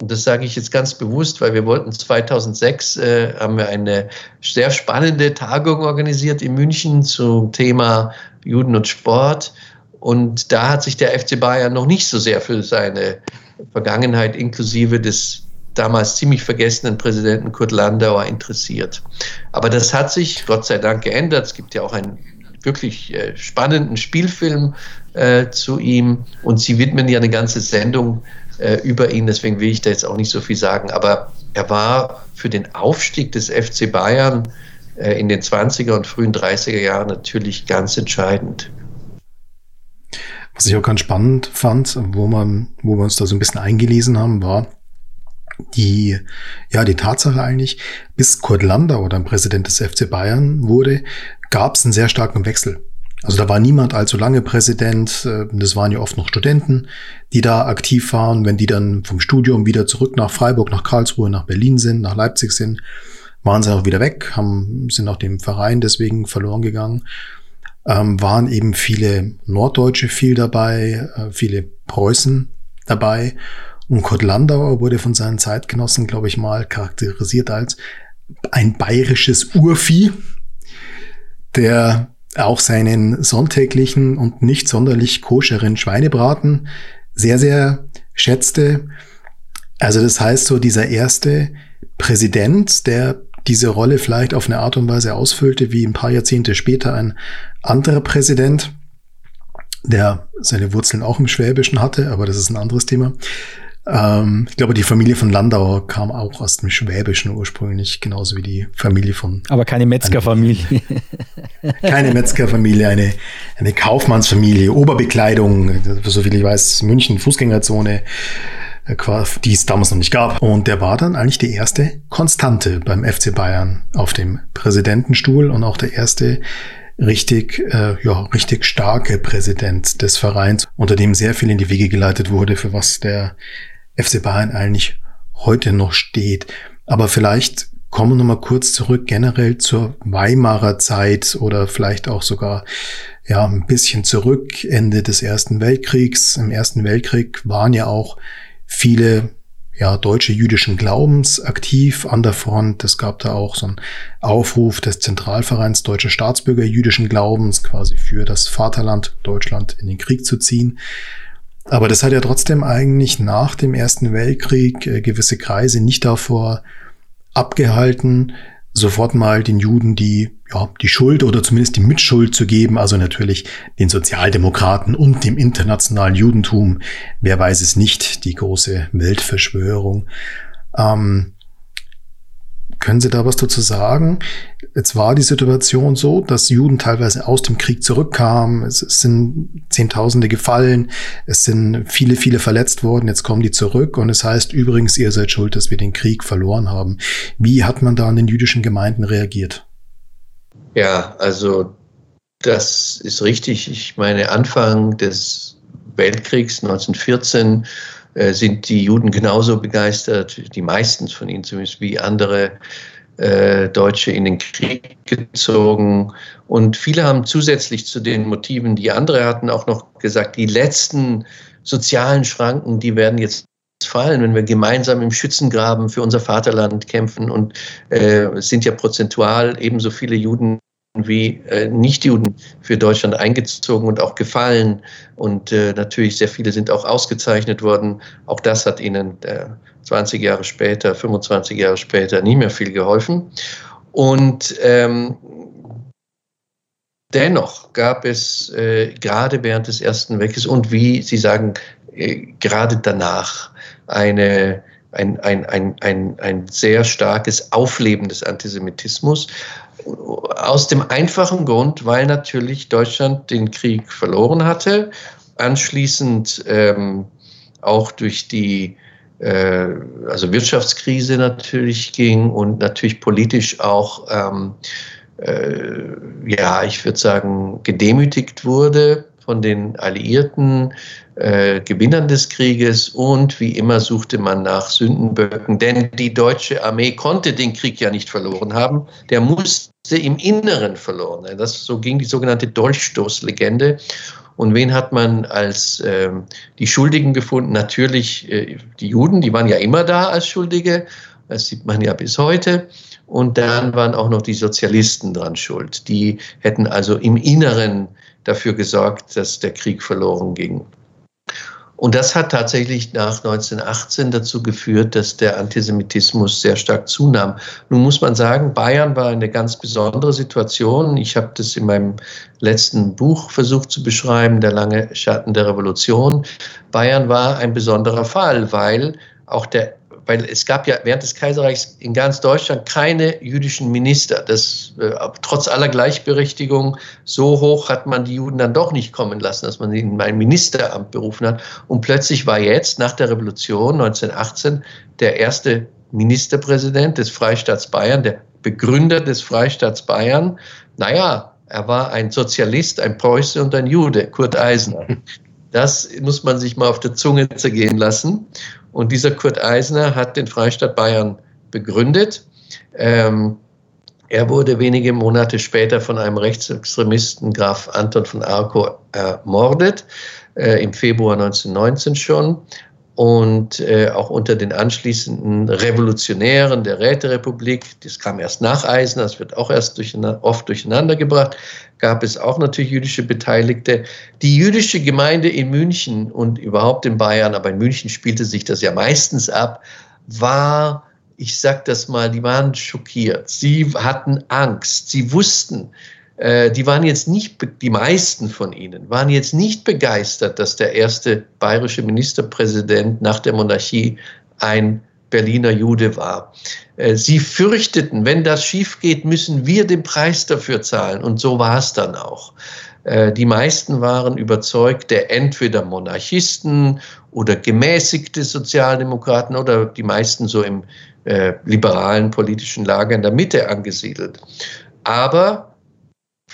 Und das sage ich jetzt ganz bewusst, weil wir wollten 2006 äh, haben wir eine sehr spannende Tagung organisiert in München zum Thema Juden und Sport. Und da hat sich der FC Bayern noch nicht so sehr für seine Vergangenheit inklusive des damals ziemlich vergessenen Präsidenten Kurt Landauer interessiert. Aber das hat sich Gott sei Dank geändert. Es gibt ja auch einen wirklich äh, spannenden Spielfilm äh, zu ihm und sie widmen ja eine ganze Sendung äh, über ihn. Deswegen will ich da jetzt auch nicht so viel sagen. Aber er war für den Aufstieg des FC Bayern äh, in den 20er und frühen 30er Jahren natürlich ganz entscheidend. Was ich auch ganz spannend fand, wo man, wo wir uns da so ein bisschen eingelesen haben, war, die, ja, die Tatsache eigentlich, bis Kurt Landauer dann Präsident des FC Bayern wurde, gab es einen sehr starken Wechsel. Also da war niemand allzu lange Präsident. Äh, das waren ja oft noch Studenten, die da aktiv waren. Wenn die dann vom Studium wieder zurück nach Freiburg, nach Karlsruhe, nach Berlin sind, nach Leipzig sind, waren sie auch wieder weg, haben, sind auch dem Verein deswegen verloren gegangen. Ähm, waren eben viele Norddeutsche viel dabei, äh, viele Preußen dabei. Und Kurt Landauer wurde von seinen Zeitgenossen, glaube ich mal, charakterisiert als ein bayerisches Urvieh, der auch seinen sonntäglichen und nicht sonderlich koscheren Schweinebraten sehr, sehr schätzte. Also das heißt so dieser erste Präsident, der diese Rolle vielleicht auf eine Art und Weise ausfüllte, wie ein paar Jahrzehnte später ein anderer Präsident, der seine Wurzeln auch im Schwäbischen hatte, aber das ist ein anderes Thema. Ähm, ich glaube, die Familie von Landau kam auch aus dem Schwäbischen ursprünglich, genauso wie die Familie von. Aber keine Metzgerfamilie. keine Metzgerfamilie, eine, eine Kaufmannsfamilie, Oberbekleidung, soviel ich weiß, München, Fußgängerzone, äh, die es damals noch nicht gab. Und der war dann eigentlich die erste Konstante beim FC Bayern auf dem Präsidentenstuhl und auch der erste richtig, äh, ja, richtig starke Präsident des Vereins, unter dem sehr viel in die Wege geleitet wurde, für was der FC Bayern eigentlich heute noch steht. Aber vielleicht kommen wir nochmal kurz zurück generell zur Weimarer Zeit oder vielleicht auch sogar ja ein bisschen zurück Ende des Ersten Weltkriegs. Im Ersten Weltkrieg waren ja auch viele ja, deutsche jüdischen Glaubens aktiv an der Front. Es gab da auch so einen Aufruf des Zentralvereins Deutsche Staatsbürger jüdischen Glaubens quasi für das Vaterland Deutschland in den Krieg zu ziehen. Aber das hat ja trotzdem eigentlich nach dem Ersten Weltkrieg äh, gewisse Kreise nicht davor abgehalten, sofort mal den Juden die, ja, die Schuld oder zumindest die Mitschuld zu geben, also natürlich den Sozialdemokraten und dem internationalen Judentum. Wer weiß es nicht, die große Weltverschwörung. Ähm, können Sie da was dazu sagen? Jetzt war die Situation so, dass Juden teilweise aus dem Krieg zurückkamen. Es, sind Zehntausende gefallen. Es sind viele, viele verletzt worden. Jetzt kommen die zurück. Und es heißt übrigens, ihr seid schuld, dass wir den Krieg verloren haben. Wie hat man da an den jüdischen Gemeinden reagiert? Ja, also das ist richtig. Ich meine, Anfang des Weltkriegs 1914 äh, sind die Juden genauso begeistert, die meisten von ihnen zumindest, wie andere äh, Deutsche in den Krieg gezogen. Und viele haben zusätzlich zu den Motiven, die andere hatten, auch noch gesagt, die letzten sozialen Schranken, die werden jetzt fallen, wenn wir gemeinsam im Schützengraben für unser Vaterland kämpfen. Und äh, sind ja prozentual ebenso viele Juden wie äh, Nichtjuden für Deutschland eingezogen und auch gefallen. Und äh, natürlich sehr viele sind auch ausgezeichnet worden. Auch das hat ihnen äh, 20 Jahre später, 25 Jahre später nie mehr viel geholfen. Und ähm, dennoch gab es äh, gerade während des Ersten Weltkriegs und wie Sie sagen, äh, gerade danach eine ein, ein, ein, ein, ein sehr starkes Aufleben des Antisemitismus. Aus dem einfachen Grund, weil natürlich Deutschland den Krieg verloren hatte, anschließend ähm, auch durch die äh, also Wirtschaftskrise natürlich ging und natürlich politisch auch, ähm, äh, ja, ich würde sagen, gedemütigt wurde von den Alliierten, äh, Gewinnern des Krieges und wie immer suchte man nach Sündenböcken, denn die deutsche Armee konnte den Krieg ja nicht verloren haben, der musste im Inneren verloren. Das so ging die sogenannte Dolchstoßlegende. Und wen hat man als ähm, die Schuldigen gefunden? Natürlich äh, die Juden, die waren ja immer da als Schuldige, das sieht man ja bis heute. Und dann waren auch noch die Sozialisten dran schuld. Die hätten also im Inneren dafür gesorgt, dass der Krieg verloren ging. Und das hat tatsächlich nach 1918 dazu geführt, dass der Antisemitismus sehr stark zunahm. Nun muss man sagen, Bayern war eine ganz besondere Situation. Ich habe das in meinem letzten Buch versucht zu beschreiben, Der lange Schatten der Revolution. Bayern war ein besonderer Fall, weil auch der weil es gab ja während des Kaiserreichs in ganz Deutschland keine jüdischen Minister. Das, äh, trotz aller Gleichberechtigung, so hoch hat man die Juden dann doch nicht kommen lassen, dass man sie in ein Ministeramt berufen hat. Und plötzlich war jetzt nach der Revolution 1918 der erste Ministerpräsident des Freistaats Bayern, der Begründer des Freistaats Bayern. Naja, er war ein Sozialist, ein Preuße und ein Jude, Kurt Eisner. Das muss man sich mal auf der Zunge zergehen lassen. Und dieser Kurt Eisner hat den Freistaat Bayern begründet. Ähm, er wurde wenige Monate später von einem Rechtsextremisten, Graf Anton von Arco, ermordet, äh, im Februar 1919 schon und äh, auch unter den anschließenden Revolutionären der Räterepublik, das kam erst nach Eisen, das wird auch erst durcheinander, oft durcheinander gebracht, gab es auch natürlich jüdische Beteiligte. Die jüdische Gemeinde in München und überhaupt in Bayern, aber in München spielte sich das ja meistens ab, war, ich sag das mal, die waren schockiert. Sie hatten Angst. Sie wussten, die waren jetzt nicht, die meisten von ihnen waren jetzt nicht begeistert, dass der erste bayerische Ministerpräsident nach der Monarchie ein Berliner Jude war. Äh, sie fürchteten, wenn das schief geht, müssen wir den Preis dafür zahlen. Und so war es dann auch. Äh, die meisten waren überzeugt, der entweder Monarchisten oder gemäßigte Sozialdemokraten oder die meisten so im äh, liberalen politischen Lager in der Mitte angesiedelt. Aber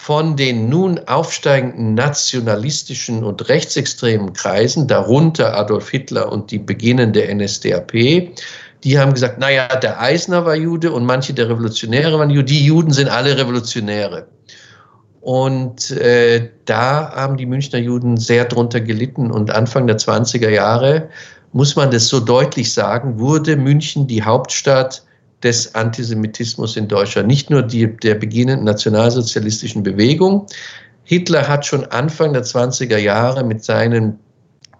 von den nun aufsteigenden nationalistischen und rechtsextremen Kreisen, darunter Adolf Hitler und die beginnende NSDAP, die haben gesagt, naja, der Eisner war Jude und manche der Revolutionäre waren Jude, die Juden sind alle Revolutionäre. Und äh, da haben die Münchner Juden sehr drunter gelitten und Anfang der 20er Jahre, muss man das so deutlich sagen, wurde München die Hauptstadt des Antisemitismus in Deutschland. Nicht nur die, der beginnenden nationalsozialistischen Bewegung. Hitler hat schon Anfang der 20er Jahre mit seinen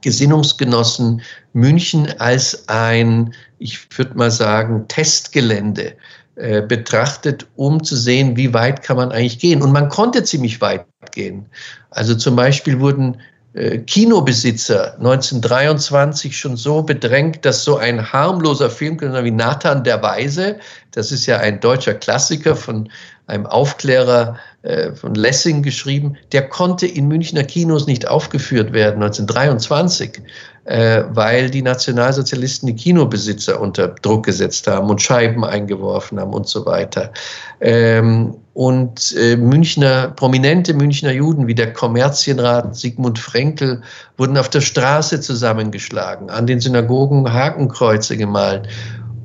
Gesinnungsgenossen München als ein, ich würde mal sagen, Testgelände äh, betrachtet, um zu sehen, wie weit kann man eigentlich gehen. Und man konnte ziemlich weit gehen. Also zum Beispiel wurden Kinobesitzer 1923 schon so bedrängt, dass so ein harmloser Film wie Nathan der Weise, das ist ja ein deutscher Klassiker von einem Aufklärer äh, von Lessing geschrieben, der konnte in Münchner Kinos nicht aufgeführt werden 1923, äh, weil die Nationalsozialisten die Kinobesitzer unter Druck gesetzt haben und Scheiben eingeworfen haben und so weiter. Ähm, und äh, Münchner, prominente Münchner Juden wie der Kommerzienrat Sigmund Frenkel wurden auf der Straße zusammengeschlagen, an den Synagogen Hakenkreuze gemalt.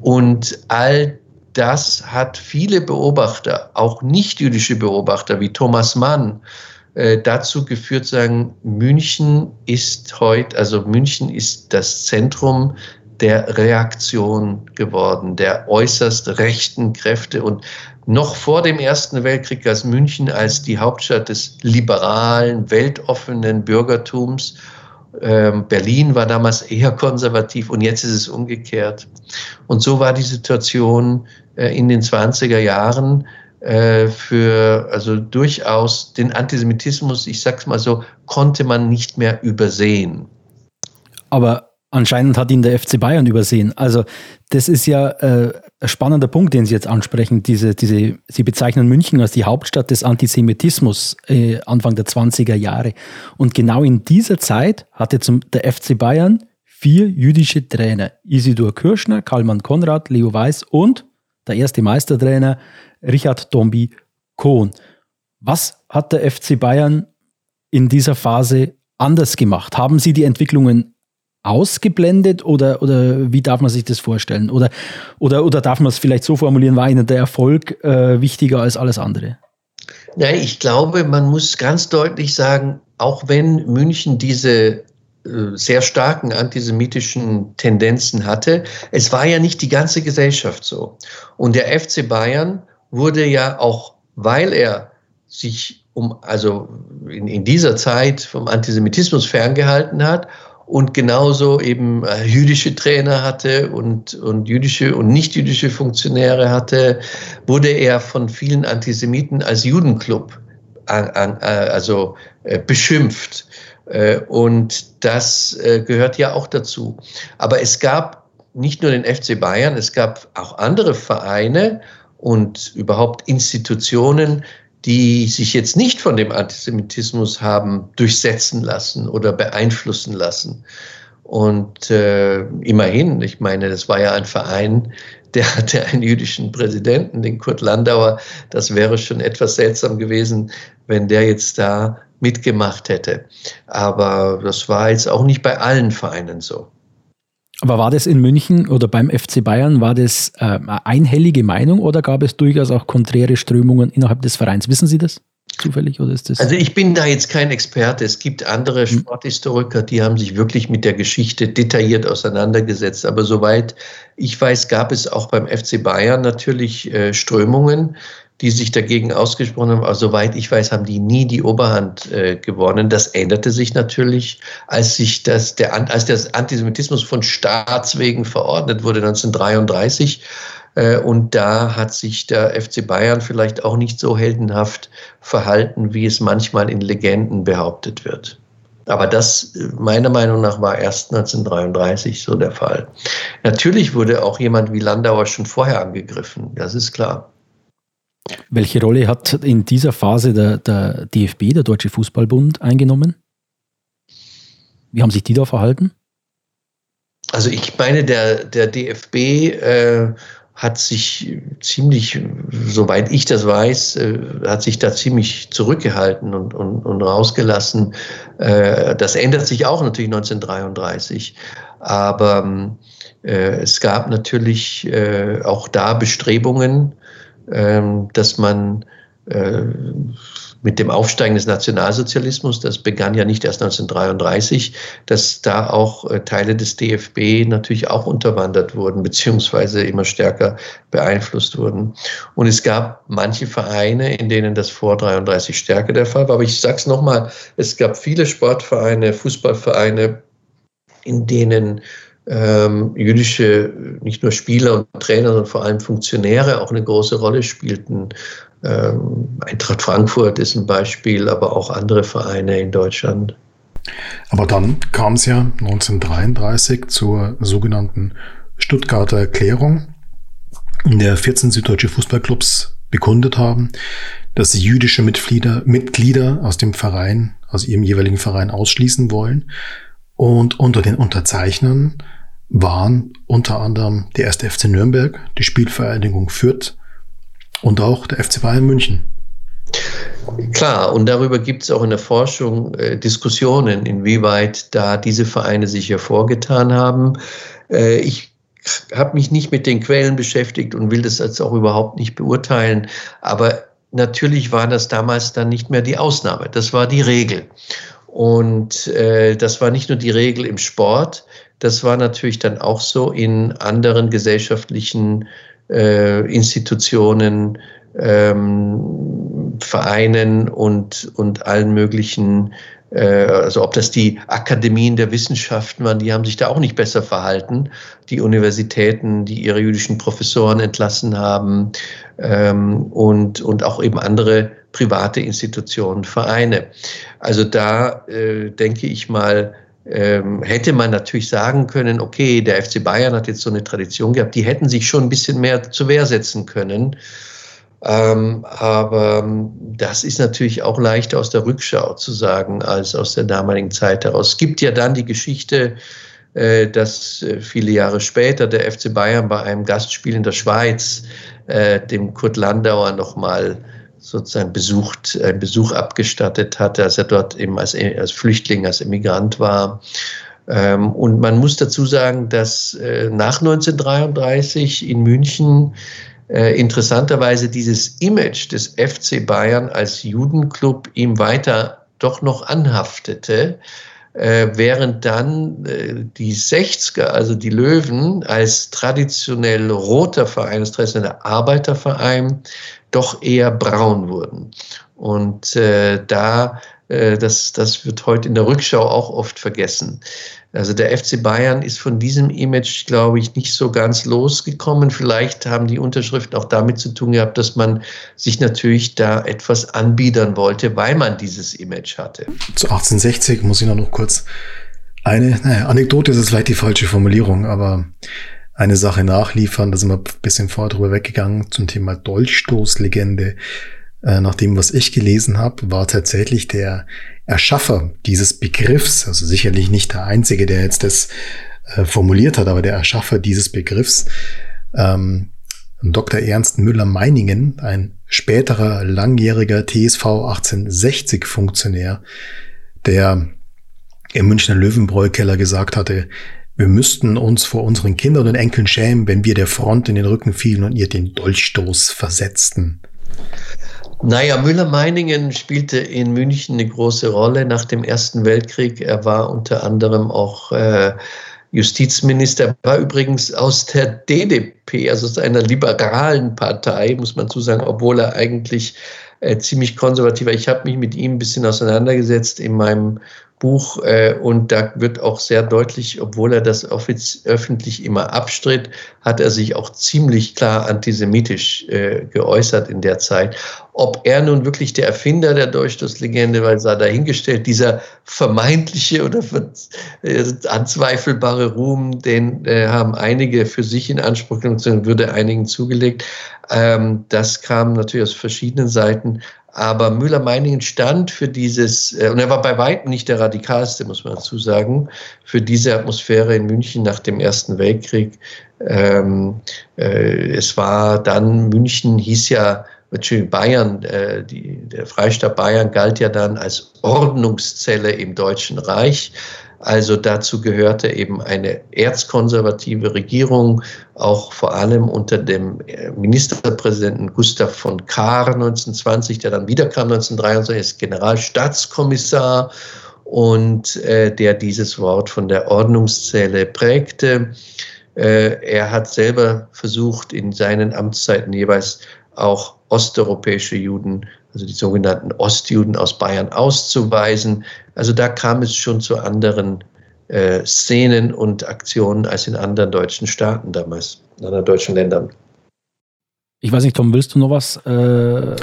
Und all das hat viele Beobachter, auch nicht-jüdische Beobachter wie Thomas Mann, äh, dazu geführt, sagen, München ist heute, also München ist das Zentrum der Reaktion geworden, der äußerst rechten Kräfte. Und noch vor dem Ersten Weltkrieg als München als die Hauptstadt des liberalen, weltoffenen Bürgertums. Ähm, Berlin war damals eher konservativ und jetzt ist es umgekehrt. Und so war die Situation äh, in den 20er Jahren äh, für also durchaus den Antisemitismus, ich sag's mal so, konnte man nicht mehr übersehen. Aber anscheinend hat ihn der FC Bayern übersehen. Also das ist ja äh, ein spannender Punkt, den Sie jetzt ansprechen. Diese, diese, Sie bezeichnen München als die Hauptstadt des Antisemitismus äh, Anfang der 20er Jahre. Und genau in dieser Zeit hatte zum, der FC Bayern vier jüdische Trainer. Isidor Kirschner, Karlmann Konrad, Leo Weiß und der erste Meistertrainer Richard Dombi Kohn. Was hat der FC Bayern in dieser Phase anders gemacht? Haben Sie die Entwicklungen ausgeblendet oder, oder wie darf man sich das vorstellen? Oder, oder, oder darf man es vielleicht so formulieren, war Ihnen der Erfolg äh, wichtiger als alles andere? Nein, ich glaube, man muss ganz deutlich sagen, auch wenn München diese äh, sehr starken antisemitischen Tendenzen hatte, es war ja nicht die ganze Gesellschaft so. Und der FC Bayern wurde ja auch, weil er sich um, also in, in dieser Zeit vom Antisemitismus ferngehalten hat und genauso eben äh, jüdische Trainer hatte und, und jüdische und nicht jüdische Funktionäre hatte, wurde er von vielen Antisemiten als Judenclub an, an, äh, also äh, beschimpft. Und das gehört ja auch dazu. Aber es gab nicht nur den FC Bayern, es gab auch andere Vereine und überhaupt Institutionen, die sich jetzt nicht von dem Antisemitismus haben durchsetzen lassen oder beeinflussen lassen. Und äh, immerhin, ich meine, das war ja ein Verein, der hatte einen jüdischen Präsidenten, den Kurt Landauer. Das wäre schon etwas seltsam gewesen, wenn der jetzt da mitgemacht hätte. Aber das war jetzt auch nicht bei allen Vereinen so. Aber war das in München oder beim FC Bayern, war das äh, eine einhellige Meinung oder gab es durchaus auch konträre Strömungen innerhalb des Vereins? Wissen Sie das zufällig oder ist das? Also ich bin da jetzt kein Experte. Es gibt andere hm. Sporthistoriker, die haben sich wirklich mit der Geschichte detailliert auseinandergesetzt. Aber soweit ich weiß, gab es auch beim FC Bayern natürlich äh, Strömungen, die sich dagegen ausgesprochen haben. Aber soweit ich weiß, haben die nie die Oberhand äh, gewonnen. Das änderte sich natürlich, als sich das, der, als der Antisemitismus von Staatswegen verordnet wurde 1933. Äh, und da hat sich der FC Bayern vielleicht auch nicht so heldenhaft verhalten, wie es manchmal in Legenden behauptet wird. Aber das, meiner Meinung nach, war erst 1933 so der Fall. Natürlich wurde auch jemand wie Landauer schon vorher angegriffen, das ist klar. Welche Rolle hat in dieser Phase der, der DFB, der Deutsche Fußballbund, eingenommen? Wie haben sich die da verhalten? Also ich meine, der, der DFB äh, hat sich ziemlich, soweit ich das weiß, äh, hat sich da ziemlich zurückgehalten und, und, und rausgelassen. Äh, das ändert sich auch natürlich 1933. Aber äh, es gab natürlich äh, auch da Bestrebungen, ähm, dass man äh, mit dem Aufsteigen des Nationalsozialismus, das begann ja nicht erst 1933, dass da auch äh, Teile des DFB natürlich auch unterwandert wurden, beziehungsweise immer stärker beeinflusst wurden. Und es gab manche Vereine, in denen das vor 33 stärker der Fall war. Aber ich sage es nochmal, es gab viele Sportvereine, Fußballvereine, in denen ähm, jüdische, nicht nur Spieler und Trainer, sondern vor allem Funktionäre auch eine große Rolle spielten. Ähm, Eintracht Frankfurt ist ein Beispiel, aber auch andere Vereine in Deutschland. Aber dann kam es ja 1933 zur sogenannten Stuttgarter Erklärung, in der 14 süddeutsche Fußballclubs bekundet haben, dass sie jüdische Mitglieder, Mitglieder aus dem Verein, aus ihrem jeweiligen Verein ausschließen wollen. Und unter den Unterzeichnern waren unter anderem der erste FC Nürnberg, die Spielvereinigung Fürth und auch der FC Bayern München. Klar, und darüber gibt es auch in der Forschung äh, Diskussionen, inwieweit da diese Vereine sich hervorgetan haben. Äh, ich habe mich nicht mit den Quellen beschäftigt und will das jetzt auch überhaupt nicht beurteilen, aber natürlich war das damals dann nicht mehr die Ausnahme, das war die Regel. Und äh, das war nicht nur die Regel im Sport, das war natürlich dann auch so in anderen gesellschaftlichen äh, Institutionen, ähm, Vereinen und, und allen möglichen, äh, also ob das die Akademien der Wissenschaften waren, die haben sich da auch nicht besser verhalten. Die Universitäten, die ihre jüdischen Professoren entlassen haben ähm, und, und auch eben andere private Institutionen, Vereine. Also da äh, denke ich mal, ähm, hätte man natürlich sagen können, okay, der FC Bayern hat jetzt so eine Tradition gehabt, die hätten sich schon ein bisschen mehr zur Wehr setzen können. Ähm, aber ähm, das ist natürlich auch leichter aus der Rückschau zu sagen als aus der damaligen Zeit heraus. Es gibt ja dann die Geschichte äh, dass äh, viele Jahre später der FC Bayern bei einem Gastspiel in der Schweiz äh, dem Kurt Landauer nochmal sozusagen besucht, einen Besuch abgestattet hatte, als er dort eben als, als Flüchtling, als Emigrant war. Ähm, und man muss dazu sagen, dass nach 1933 in München interessanterweise dieses Image des FC Bayern als Judenclub ihm weiter doch noch anhaftete äh, während dann äh, die 60er, also die Löwen, als traditionell roter Verein, als traditioneller Arbeiterverein, doch eher braun wurden. Und äh, da, äh, das, das wird heute in der Rückschau auch oft vergessen. Also der FC Bayern ist von diesem Image, glaube ich, nicht so ganz losgekommen. Vielleicht haben die Unterschriften auch damit zu tun gehabt, dass man sich natürlich da etwas anbiedern wollte, weil man dieses Image hatte. Zu 1860 muss ich noch kurz eine, naja, Anekdote ist vielleicht die falsche Formulierung, aber eine Sache nachliefern, da sind wir ein bisschen vorher drüber weggegangen zum Thema Dolchstoßlegende. Äh, nach dem, was ich gelesen habe, war tatsächlich der Erschaffer dieses Begriffs, also sicherlich nicht der Einzige, der jetzt das äh, formuliert hat, aber der Erschaffer dieses Begriffs, ähm, Dr. Ernst Müller-Meiningen, ein späterer langjähriger TSV 1860 Funktionär, der im Münchner Löwenbräukeller gesagt hatte, wir müssten uns vor unseren Kindern und Enkeln schämen, wenn wir der Front in den Rücken fielen und ihr den Dolchstoß versetzten. Naja, Müller-Meiningen spielte in München eine große Rolle nach dem Ersten Weltkrieg. Er war unter anderem auch äh, Justizminister, war übrigens aus der DDP, also aus einer liberalen Partei, muss man zu sagen, obwohl er eigentlich äh, ziemlich war. Ich habe mich mit ihm ein bisschen auseinandergesetzt in meinem Buch äh, und da wird auch sehr deutlich, obwohl er das öffentlich immer abstritt, hat er sich auch ziemlich klar antisemitisch äh, geäußert in der Zeit. Ob er nun wirklich der Erfinder der Durchstoßlegende war, sei dahingestellt. Dieser vermeintliche oder äh, anzweifelbare Ruhm, den äh, haben einige für sich in Anspruch genommen, würde einigen zugelegt. Ähm, das kam natürlich aus verschiedenen Seiten. Aber Müller-Meiningen stand für dieses, äh, und er war bei weitem nicht der radikalste, muss man dazu sagen, für diese Atmosphäre in München nach dem Ersten Weltkrieg. Ähm, äh, es war dann, München hieß ja, Entschuldigung, Bayern, äh, die, der Freistaat Bayern galt ja dann als Ordnungszelle im Deutschen Reich. Also dazu gehörte eben eine erzkonservative Regierung, auch vor allem unter dem äh, Ministerpräsidenten Gustav von Kahr 1920, der dann wiederkam 1923 als Generalstaatskommissar und äh, der dieses Wort von der Ordnungszelle prägte. Äh, er hat selber versucht, in seinen Amtszeiten jeweils auch osteuropäische Juden also die sogenannten Ostjuden aus Bayern auszuweisen. Also da kam es schon zu anderen äh, Szenen und Aktionen als in anderen deutschen Staaten damals, in anderen deutschen Ländern. Ich weiß nicht, Tom, willst du noch was äh,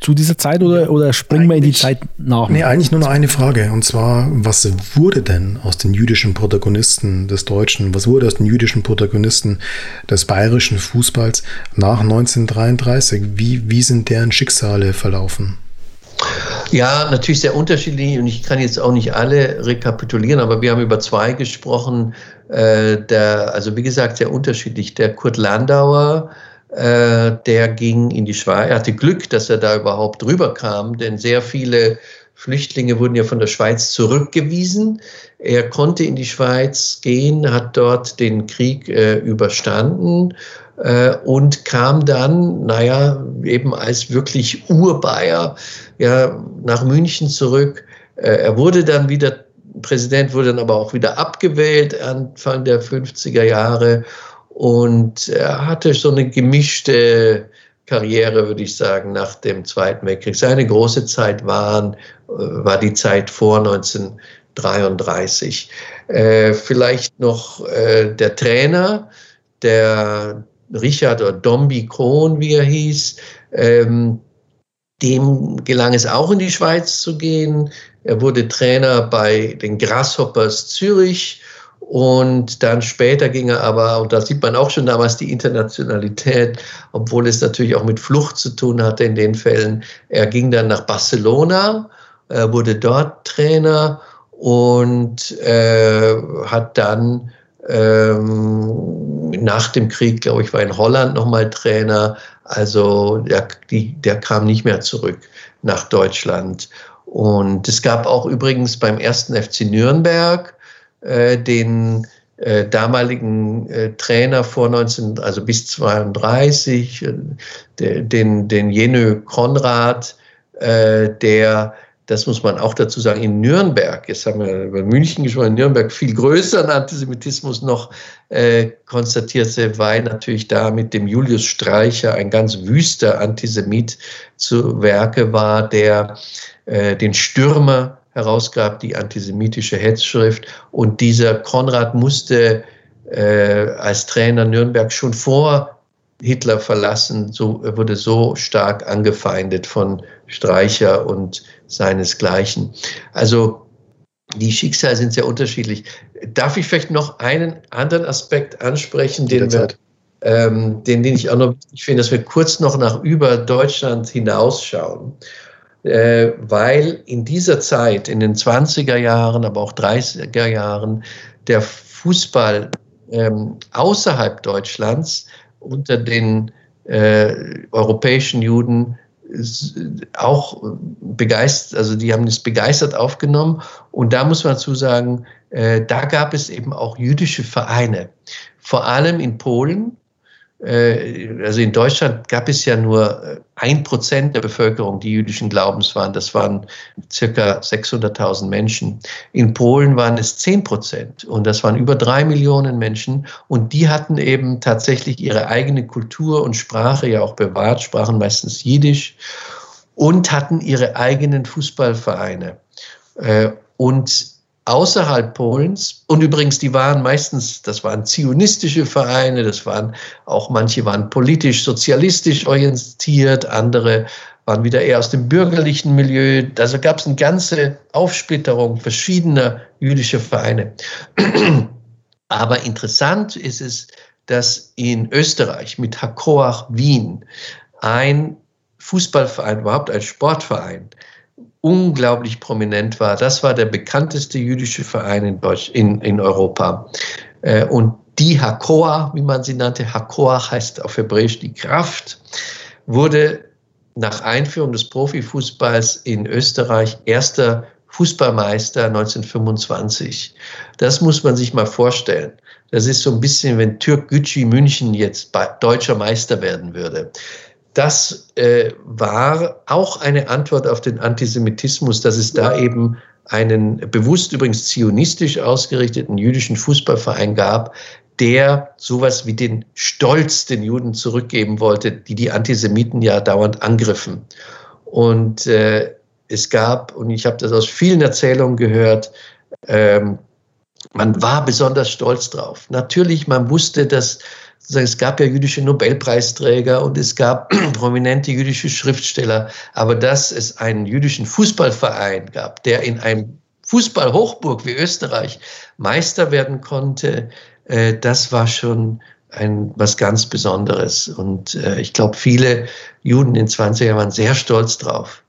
zu dieser Zeit oder, oder springen wir in die Zeit nach? Nee, eigentlich nur noch eine Frage. Und zwar, was wurde denn aus den jüdischen Protagonisten des Deutschen, was wurde aus den jüdischen Protagonisten des bayerischen Fußballs nach 1933? Wie, wie sind deren Schicksale verlaufen? Ja, natürlich sehr unterschiedlich und ich kann jetzt auch nicht alle rekapitulieren, aber wir haben über zwei gesprochen. Äh, der, also wie gesagt, sehr unterschiedlich. Der Kurt Landauer, äh, der ging in die Schweiz. Er hatte Glück, dass er da überhaupt rüberkam, denn sehr viele Flüchtlinge wurden ja von der Schweiz zurückgewiesen. Er konnte in die Schweiz gehen, hat dort den Krieg äh, überstanden und kam dann, naja, eben als wirklich Urbayer ja, nach München zurück. Äh, er wurde dann wieder, Präsident wurde dann aber auch wieder abgewählt Anfang der 50er Jahre und er hatte so eine gemischte Karriere, würde ich sagen, nach dem Zweiten Weltkrieg. Seine große Zeit waren, äh, war die Zeit vor 1933. Äh, vielleicht noch äh, der Trainer, der Richard oder Dombi Kohn, wie er hieß, ähm, dem gelang es auch in die Schweiz zu gehen. Er wurde Trainer bei den Grasshoppers Zürich und dann später ging er aber, und da sieht man auch schon damals die Internationalität, obwohl es natürlich auch mit Flucht zu tun hatte in den Fällen. Er ging dann nach Barcelona, wurde dort Trainer und äh, hat dann ähm, nach dem Krieg, glaube ich, war in Holland nochmal Trainer. Also der, die, der kam nicht mehr zurück nach Deutschland. Und es gab auch übrigens beim ersten FC Nürnberg äh, den äh, damaligen äh, Trainer vor 19, also bis 32, äh, den, den Jenö Konrad, äh, der das muss man auch dazu sagen, in Nürnberg, jetzt haben wir über München gesprochen, in Nürnberg viel größeren Antisemitismus noch äh, konstatierte, weil natürlich da mit dem Julius Streicher ein ganz wüster Antisemit zu Werke war, der äh, den Stürmer herausgab, die antisemitische Hetzschrift. Und dieser Konrad musste äh, als Trainer Nürnberg schon vor Hitler verlassen, so, wurde so stark angefeindet von Streicher und seinesgleichen. Also die Schicksale sind sehr unterschiedlich. Darf ich vielleicht noch einen anderen Aspekt ansprechen, den, wir, ähm, den, den ich auch noch wichtig finde, dass wir kurz noch nach über Deutschland hinausschauen. Äh, weil in dieser Zeit, in den 20er Jahren, aber auch 30er Jahren, der Fußball ähm, außerhalb Deutschlands unter den äh, europäischen Juden auch begeistert, also die haben es begeistert aufgenommen. Und da muss man dazu sagen, äh, da gab es eben auch jüdische Vereine, vor allem in Polen, also in Deutschland gab es ja nur äh, ein Prozent der Bevölkerung, die jüdischen Glaubens waren. Das waren circa 600.000 Menschen. In Polen waren es zehn Prozent und das waren über drei Millionen Menschen und die hatten eben tatsächlich ihre eigene Kultur und Sprache ja auch bewahrt, sprachen meistens Jiddisch und hatten ihre eigenen Fußballvereine. Äh, und außerhalb Polens. Und übrigens, die waren meistens, das waren zionistische Vereine, das waren auch manche waren politisch, sozialistisch orientiert, andere waren wieder eher aus dem bürgerlichen Milieu. Also gab es eine ganze Aufsplitterung verschiedener jüdischer Vereine. Aber interessant ist es, dass in Österreich mit Hakoach Wien ein Fußballverein, überhaupt ein Sportverein, unglaublich prominent war. Das war der bekannteste jüdische Verein in, Deutsch, in, in Europa. Äh, und die Hakoa, wie man sie nannte, Hakoa heißt auf Hebräisch die Kraft, wurde nach Einführung des Profifußballs in Österreich erster Fußballmeister 1925. Das muss man sich mal vorstellen. Das ist so ein bisschen, wenn Türk Gücü München jetzt deutscher Meister werden würde das äh, war auch eine Antwort auf den Antisemitismus, dass es da eben einen bewusst übrigens zionistisch ausgerichteten jüdischen Fußballverein gab, der sowas wie den Stolz den Juden zurückgeben wollte, die die Antisemiten ja dauernd angriffen. Und äh, es gab, und ich habe das aus vielen Erzählungen gehört, ähm, man war besonders stolz drauf. Natürlich, man wusste, dass es gab ja jüdische Nobelpreisträger und es gab prominente jüdische Schriftsteller, aber dass es einen jüdischen Fußballverein gab, der in einem Fußballhochburg wie Österreich Meister werden konnte, äh, das war schon ein, was ganz Besonderes. Und äh, ich glaube, viele Juden in 20er waren sehr stolz drauf.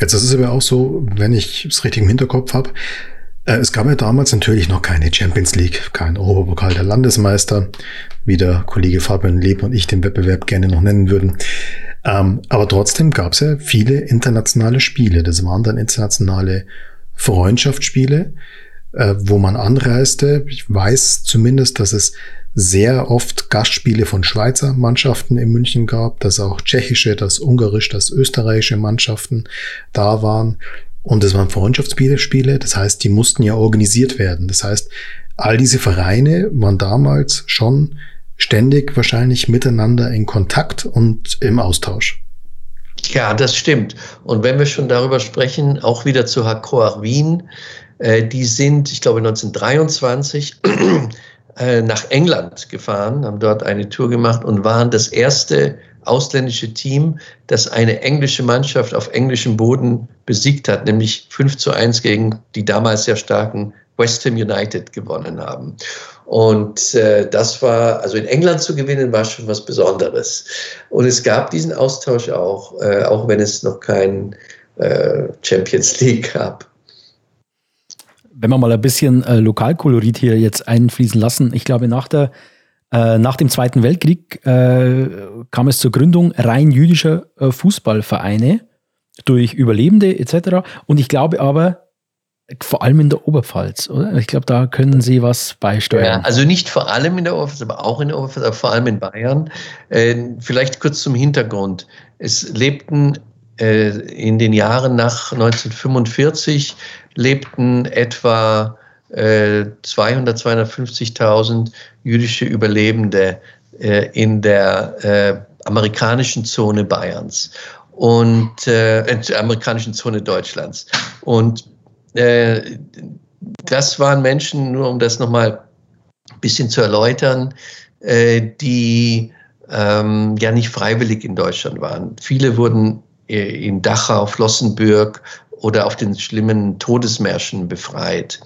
Jetzt ist es aber auch so, wenn ich es richtig im Hinterkopf habe, es gab ja damals natürlich noch keine Champions League, kein Europapokal der Landesmeister, wie der Kollege Fabian Leb und ich den Wettbewerb gerne noch nennen würden. Ähm, aber trotzdem gab es ja viele internationale Spiele. Das waren dann internationale Freundschaftsspiele, äh, wo man anreiste. Ich weiß zumindest, dass es sehr oft Gastspiele von Schweizer Mannschaften in München gab, dass auch tschechische, das ungarische, das österreichische Mannschaften da waren. Und das waren Freundschaftsspiele, das heißt, die mussten ja organisiert werden. Das heißt, all diese Vereine waren damals schon ständig wahrscheinlich miteinander in Kontakt und im Austausch. Ja, das stimmt. Und wenn wir schon darüber sprechen, auch wieder zu Hakoach Wien, äh, die sind, ich glaube, 1923 äh, nach England gefahren, haben dort eine Tour gemacht und waren das erste ausländische Team, das eine englische Mannschaft auf englischem Boden besiegt hat, nämlich 5 zu 1 gegen die damals sehr starken West Ham United gewonnen haben. Und äh, das war, also in England zu gewinnen, war schon was Besonderes. Und es gab diesen Austausch auch, äh, auch wenn es noch kein äh, Champions League gab. wenn wir mal ein bisschen äh, Lokalkolorit hier jetzt einfließen lassen, ich glaube, nach, der, nach dem Zweiten Weltkrieg äh, kam es zur Gründung rein jüdischer äh, Fußballvereine durch Überlebende etc. Und ich glaube aber, vor allem in der Oberpfalz, oder? Ich glaube, da können Sie was beisteuern. Ja, also nicht vor allem in der Oberpfalz, aber auch in der Oberpfalz, aber vor allem in Bayern. Äh, vielleicht kurz zum Hintergrund. Es lebten äh, in den Jahren nach 1945 lebten etwa äh, 200, 250.000 jüdische Überlebende äh, in der äh, amerikanischen Zone Bayerns und äh, der amerikanischen Zone Deutschlands. Und äh, das waren Menschen, nur um das nochmal ein bisschen zu erläutern, äh, die ähm, ja nicht freiwillig in Deutschland waren. Viele wurden äh, in Dachau, Flossenbürg oder auf den schlimmen Todesmärschen befreit.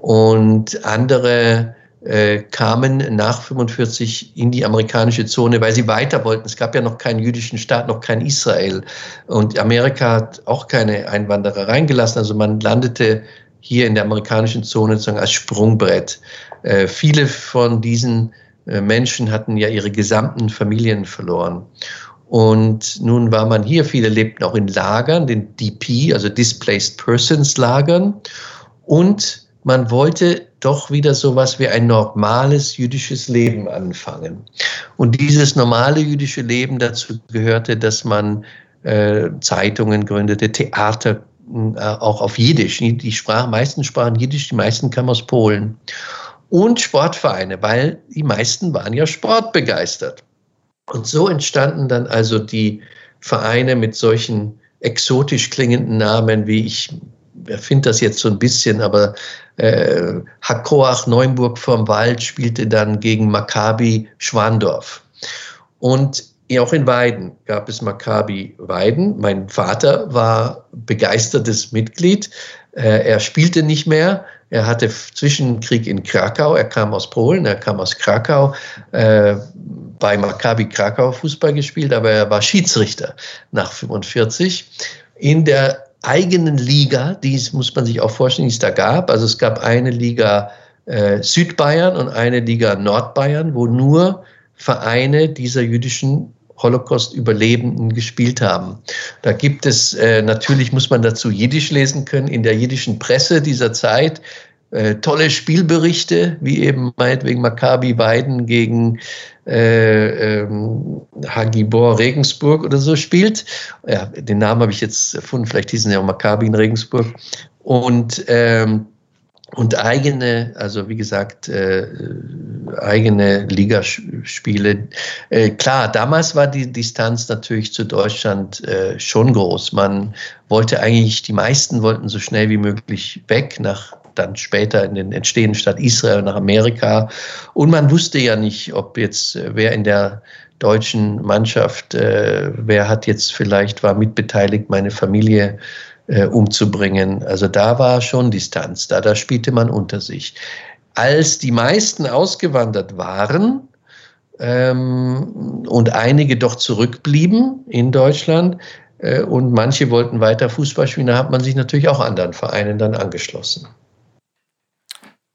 Und andere äh, kamen nach 45 in die amerikanische Zone, weil sie weiter wollten. Es gab ja noch keinen jüdischen Staat, noch kein Israel. Und Amerika hat auch keine Einwanderer reingelassen. Also man landete hier in der amerikanischen Zone sozusagen als Sprungbrett. Äh, viele von diesen äh, Menschen hatten ja ihre gesamten Familien verloren. Und nun war man hier, viele lebten auch in Lagern, den DP, also Displaced Persons Lagern. Und man wollte doch wieder so was wie ein normales jüdisches Leben anfangen. Und dieses normale jüdische Leben dazu gehörte, dass man äh, Zeitungen gründete, Theater äh, auch auf Jiddisch. Die sprachen, meisten sprachen Jiddisch, die meisten kamen aus Polen. Und Sportvereine, weil die meisten waren ja sportbegeistert. Und so entstanden dann also die Vereine mit solchen exotisch klingenden Namen, wie ich erfinde das jetzt so ein bisschen, aber äh, Hakoach Neuenburg vom Wald spielte dann gegen Maccabi Schwandorf. Und auch in Weiden gab es Maccabi Weiden. Mein Vater war begeistertes Mitglied. Äh, er spielte nicht mehr. Er hatte Zwischenkrieg in Krakau. Er kam aus Polen, er kam aus Krakau. Äh, bei Maccabi Krakau Fußball gespielt, aber er war Schiedsrichter nach 45 in der eigenen Liga, die muss man sich auch vorstellen, die es da gab. Also es gab eine Liga äh, Südbayern und eine Liga Nordbayern, wo nur Vereine dieser jüdischen Holocaust-Überlebenden gespielt haben. Da gibt es, äh, natürlich muss man dazu Jiddisch lesen können, in der jiddischen Presse dieser Zeit äh, tolle Spielberichte, wie eben meinetwegen Maccabi Weiden gegen äh, ähm, Hagibor Regensburg oder so spielt. Ja, den Namen habe ich jetzt erfunden, vielleicht hießen ja auch Maccabi in Regensburg. Und, ähm, und eigene, also wie gesagt, äh, eigene Ligaspiele. Äh, klar, damals war die Distanz natürlich zu Deutschland äh, schon groß. Man wollte eigentlich, die meisten wollten so schnell wie möglich weg nach dann später in den entstehenden Stadt Israel nach Amerika. Und man wusste ja nicht, ob jetzt äh, wer in der deutschen Mannschaft, äh, wer hat jetzt vielleicht war mitbeteiligt, meine Familie äh, umzubringen. Also da war schon Distanz, da, da spielte man unter sich. Als die meisten ausgewandert waren, ähm, und einige doch zurückblieben in Deutschland äh, und manche wollten weiter Fußball spielen, da hat man sich natürlich auch anderen Vereinen dann angeschlossen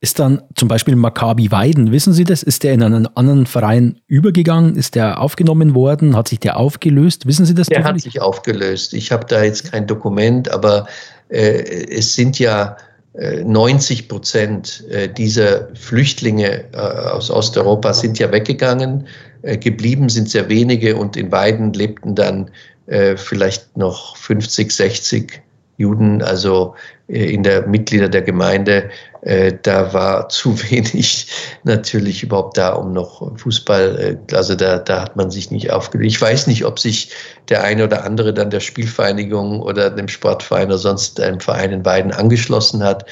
ist dann zum Beispiel Maccabi Weiden, wissen Sie das? Ist der in einen anderen Verein übergegangen? Ist der aufgenommen worden? Hat sich der aufgelöst? Wissen Sie das? Der hat sich aufgelöst. Ich habe da jetzt kein Dokument, aber äh, es sind ja äh, 90 Prozent äh, dieser Flüchtlinge äh, aus Osteuropa sind ja weggegangen. Äh, geblieben sind sehr wenige und in Weiden lebten dann äh, vielleicht noch 50, 60 Juden, also in der Mitglieder der Gemeinde äh, da war zu wenig natürlich überhaupt da, um noch Fußball, äh, also da, da hat man sich nicht aufgelegt. Ich weiß nicht, ob sich der eine oder andere dann der Spielvereinigung oder dem Sportverein oder sonst einem Verein in beiden angeschlossen hat.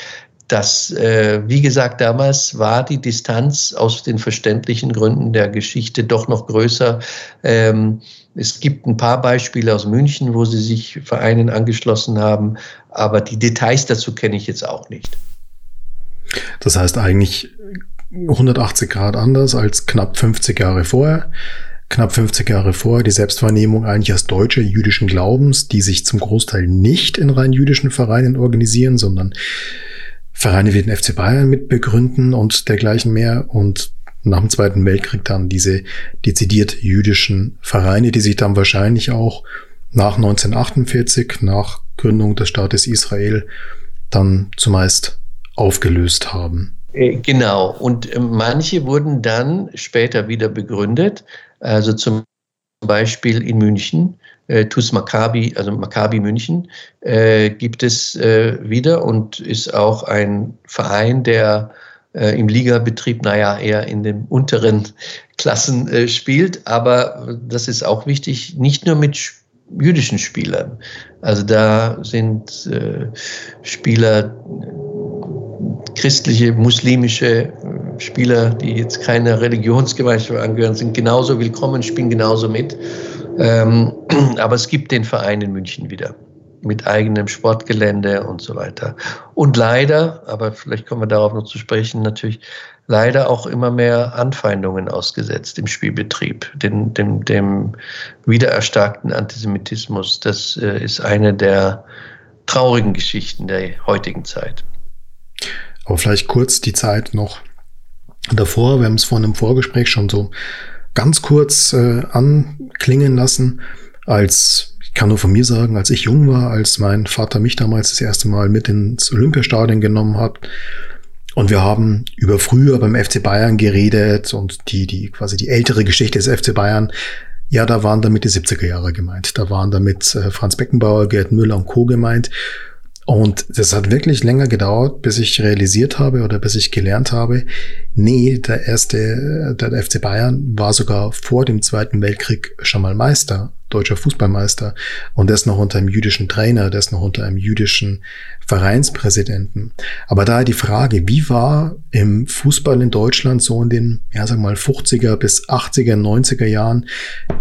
Das, äh, wie gesagt, damals war die Distanz aus den verständlichen Gründen der Geschichte doch noch größer. Ähm, es gibt ein paar Beispiele aus München, wo sie sich Vereinen angeschlossen haben, aber die Details dazu kenne ich jetzt auch nicht. Das heißt eigentlich 180 Grad anders als knapp 50 Jahre vorher. Knapp 50 Jahre vorher die Selbstwahrnehmung eigentlich als Deutsche jüdischen Glaubens, die sich zum Großteil nicht in rein jüdischen Vereinen organisieren, sondern Vereine wie den FC Bayern mitbegründen und dergleichen mehr und nach dem Zweiten Weltkrieg dann diese dezidiert jüdischen Vereine, die sich dann wahrscheinlich auch nach 1948, nach Gründung des Staates Israel, dann zumeist aufgelöst haben. Äh, genau, und äh, manche wurden dann später wieder begründet, also zum Beispiel in München, äh, TuS Maccabi, also Maccabi München, äh, gibt es äh, wieder und ist auch ein Verein, der äh, im Ligabetrieb, naja, eher in den unteren Klassen äh, spielt. Aber das ist auch wichtig, nicht nur mit jüdischen Spielern. Also da sind äh, Spieler, christliche, muslimische Spieler, die jetzt keine Religionsgemeinschaft angehören, sind genauso willkommen, spielen genauso mit. Ähm, aber es gibt den Verein in München wieder mit eigenem Sportgelände und so weiter. Und leider, aber vielleicht kommen wir darauf noch zu sprechen, natürlich leider auch immer mehr Anfeindungen ausgesetzt im Spielbetrieb, dem, dem, dem wiedererstarkten Antisemitismus. Das äh, ist eine der traurigen Geschichten der heutigen Zeit. Aber vielleicht kurz die Zeit noch davor. Wir haben es vorhin im Vorgespräch schon so ganz kurz äh, anklingen lassen, als ich kann nur von mir sagen, als ich jung war, als mein Vater mich damals das erste Mal mit ins Olympiastadion genommen hat, und wir haben über früher beim FC Bayern geredet und die, die quasi die ältere Geschichte des FC Bayern. Ja, da waren damit die 70er Jahre gemeint. Da waren damit äh, Franz Beckenbauer, Gerd Müller und Co. gemeint. Und das hat wirklich länger gedauert, bis ich realisiert habe oder bis ich gelernt habe, nee, der erste, der FC Bayern war sogar vor dem Zweiten Weltkrieg schon mal Meister deutscher Fußballmeister und das noch unter einem jüdischen Trainer, das noch unter einem jüdischen Vereinspräsidenten. Aber da die Frage, wie war im Fußball in Deutschland so in den, ja, sag mal, 50er bis 80er, 90er Jahren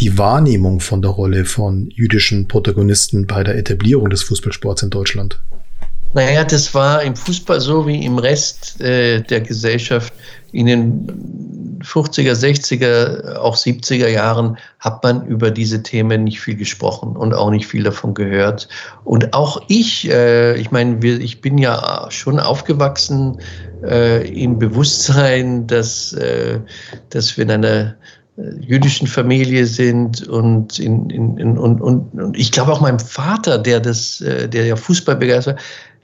die Wahrnehmung von der Rolle von jüdischen Protagonisten bei der Etablierung des Fußballsports in Deutschland? Naja, das war im Fußball so wie im Rest äh, der Gesellschaft in den 50er, 60er, auch 70er Jahren hat man über diese Themen nicht viel gesprochen und auch nicht viel davon gehört. Und auch ich, äh, ich meine, ich bin ja schon aufgewachsen äh, im Bewusstsein, dass, äh, dass wir in einer äh, jüdischen Familie sind und, in, in, in, und, und, und ich glaube auch meinem Vater, der das, äh, der ja Fußball begeistert,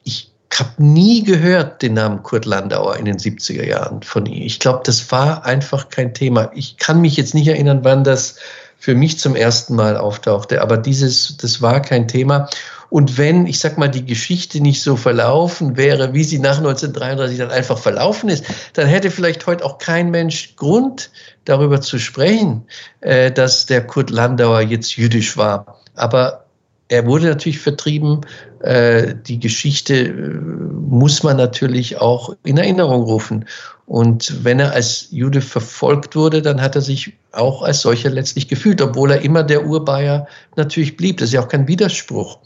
ich habe nie gehört den Namen Kurt Landauer in den 70er Jahren von ihm. Ich glaube, das war einfach kein Thema. Ich kann mich jetzt nicht erinnern, wann das für mich zum ersten Mal auftauchte, aber dieses, das war kein Thema. Und wenn, ich sag mal, die Geschichte nicht so verlaufen wäre, wie sie nach 1933 dann einfach verlaufen ist, dann hätte vielleicht heute auch kein Mensch Grund, darüber zu sprechen, äh, dass der Kurt Landauer jetzt jüdisch war. Aber er wurde natürlich vertrieben. Äh, die Geschichte äh, muss man natürlich auch in Erinnerung rufen. Und wenn er als Jude verfolgt wurde, dann hat er sich auch als solcher letztlich gefühlt, obwohl er immer der Urbayer natürlich blieb. Das ist ja auch kein Widerspruch.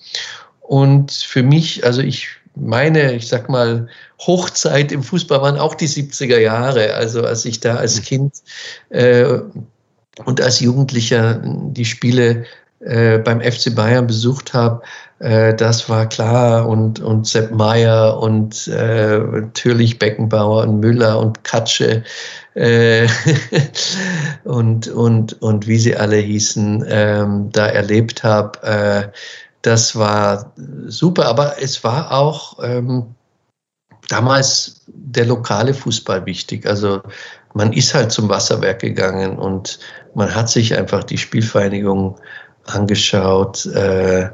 Und für mich, also ich meine, ich sag mal, Hochzeit im Fußball waren auch die 70er Jahre. Also als ich da als Kind äh, und als Jugendlicher die Spiele äh, beim FC Bayern besucht habe, äh, das war klar und, und Sepp Meier und äh, natürlich Beckenbauer und Müller und Katsche äh, und, und, und wie sie alle hießen, ähm, da erlebt habe. Äh, das war super, aber es war auch ähm, damals der lokale Fußball wichtig. Also man ist halt zum Wasserwerk gegangen und man hat sich einfach die Spielvereinigung angeschaut. Äh,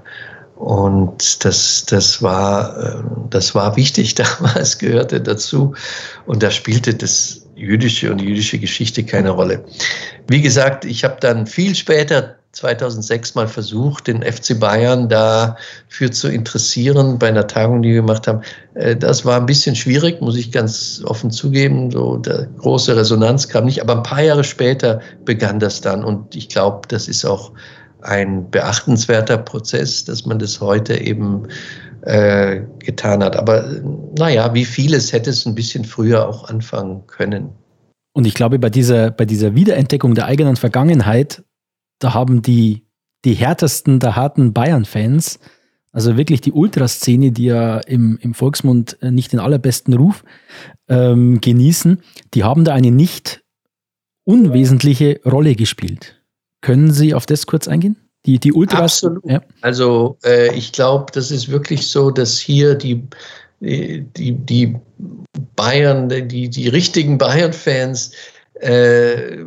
und das, das, war, äh, das war wichtig damals, gehörte dazu. Und da spielte das jüdische und jüdische Geschichte keine Rolle. Wie gesagt, ich habe dann viel später 2006 mal versucht, den FC Bayern dafür zu interessieren bei einer Tagung, die wir gemacht haben. Äh, das war ein bisschen schwierig, muss ich ganz offen zugeben. So große Resonanz kam nicht, aber ein paar Jahre später begann das dann und ich glaube, das ist auch ein beachtenswerter Prozess, dass man das heute eben äh, getan hat. Aber naja, wie vieles hätte es ein bisschen früher auch anfangen können. Und ich glaube, bei dieser, bei dieser Wiederentdeckung der eigenen Vergangenheit, da haben die, die härtesten der harten Bayern-Fans also wirklich die Ultraszene, die ja im, im Volksmund äh, nicht den allerbesten Ruf ähm, genießen, die haben da eine nicht unwesentliche Rolle gespielt. Können Sie auf das kurz eingehen? Die, die Ultras. Absolut. Ja. Also äh, ich glaube, das ist wirklich so, dass hier die, die, die Bayern, die, die richtigen Bayern-Fans äh,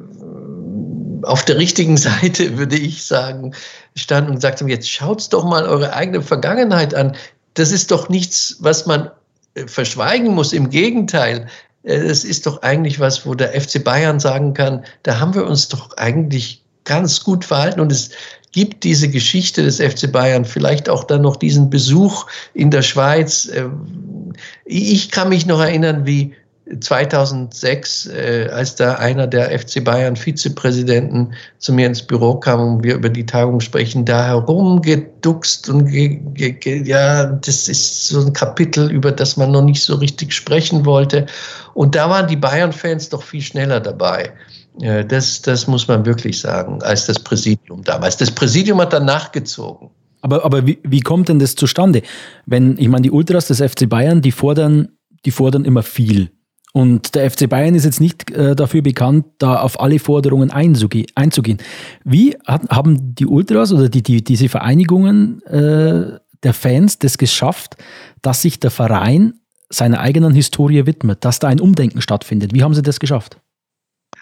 auf der richtigen Seite, würde ich sagen, standen und sagten, jetzt schaut doch mal eure eigene Vergangenheit an. Das ist doch nichts, was man äh, verschweigen muss. Im Gegenteil, es ist doch eigentlich was, wo der FC Bayern sagen kann, da haben wir uns doch eigentlich ganz gut verhalten und es gibt diese Geschichte des FC Bayern, vielleicht auch dann noch diesen Besuch in der Schweiz. Ähm, ich kann mich noch erinnern, wie 2006, äh, als da einer der FC Bayern Vizepräsidenten zu mir ins Büro kam und wir über die Tagung sprechen, da herumgeduckst und ge, ge, ge, ja, das ist so ein Kapitel, über das man noch nicht so richtig sprechen wollte. Und da waren die Bayern-Fans doch viel schneller dabei. Das, das muss man wirklich sagen, als das Präsidium damals. Das Präsidium hat dann nachgezogen. Aber, aber wie, wie kommt denn das zustande? Wenn, ich meine, die Ultras des FC Bayern, die fordern, die fordern immer viel. Und der FC Bayern ist jetzt nicht äh, dafür bekannt, da auf alle Forderungen einzugehen. Wie hat, haben die Ultras oder die, die, diese Vereinigungen äh, der Fans das geschafft, dass sich der Verein seiner eigenen Historie widmet, dass da ein Umdenken stattfindet? Wie haben sie das geschafft?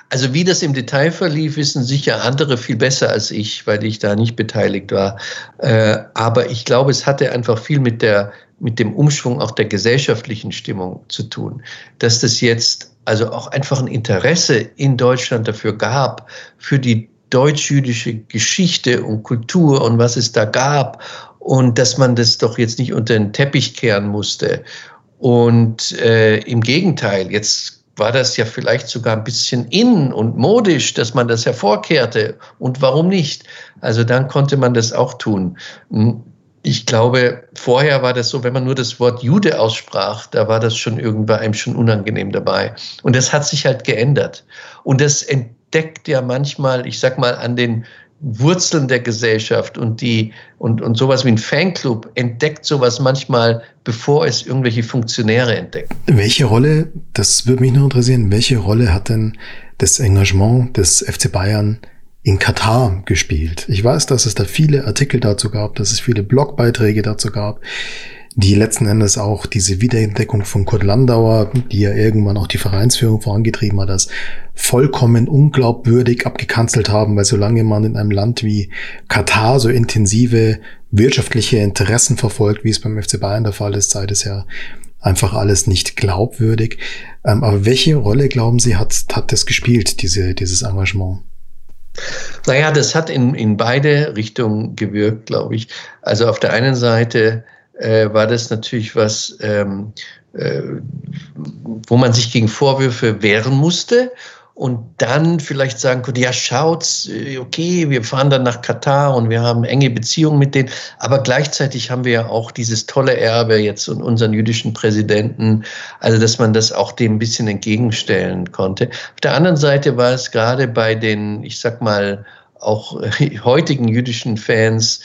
Also wie das im Detail verlief, wissen sicher andere viel besser als ich, weil ich da nicht beteiligt war. Äh, aber ich glaube, es hatte einfach viel mit der mit dem Umschwung auch der gesellschaftlichen Stimmung zu tun, dass das jetzt also auch einfach ein Interesse in Deutschland dafür gab, für die deutsch-jüdische Geschichte und Kultur und was es da gab und dass man das doch jetzt nicht unter den Teppich kehren musste. Und äh, im Gegenteil, jetzt war das ja vielleicht sogar ein bisschen in und modisch, dass man das hervorkehrte. Und warum nicht? Also dann konnte man das auch tun. Hm ich glaube, vorher war das so, wenn man nur das Wort Jude aussprach, da war das schon irgendwann einem schon unangenehm dabei. Und das hat sich halt geändert. Und das entdeckt ja manchmal, ich sag mal, an den Wurzeln der Gesellschaft und die und, und sowas wie ein Fanclub entdeckt sowas manchmal, bevor es irgendwelche Funktionäre entdecken. Welche Rolle, das würde mich noch interessieren, welche Rolle hat denn das Engagement des FC Bayern in Katar gespielt. Ich weiß, dass es da viele Artikel dazu gab, dass es viele Blogbeiträge dazu gab, die letzten Endes auch diese Wiederentdeckung von Kurt Landauer, die ja irgendwann auch die Vereinsführung vorangetrieben hat, als vollkommen unglaubwürdig abgekanzelt haben, weil solange man in einem Land wie Katar so intensive wirtschaftliche Interessen verfolgt, wie es beim FC Bayern der Fall ist, sei es ja einfach alles nicht glaubwürdig. Ähm, aber welche Rolle, glauben Sie, hat, hat das gespielt, diese, dieses Engagement? Naja, das hat in, in beide Richtungen gewirkt, glaube ich. Also auf der einen Seite äh, war das natürlich was, ähm, äh, wo man sich gegen Vorwürfe wehren musste und dann vielleicht sagen konnte, ja, schaut's, äh, okay, wir fahren dann nach Katar und wir haben enge Beziehungen mit denen, aber gleichzeitig haben wir ja auch dieses tolle Erbe jetzt und unseren jüdischen Präsidenten, also dass man das auch dem ein bisschen entgegenstellen konnte. Auf der anderen Seite war es gerade bei den, ich sag mal, auch heutigen jüdischen Fans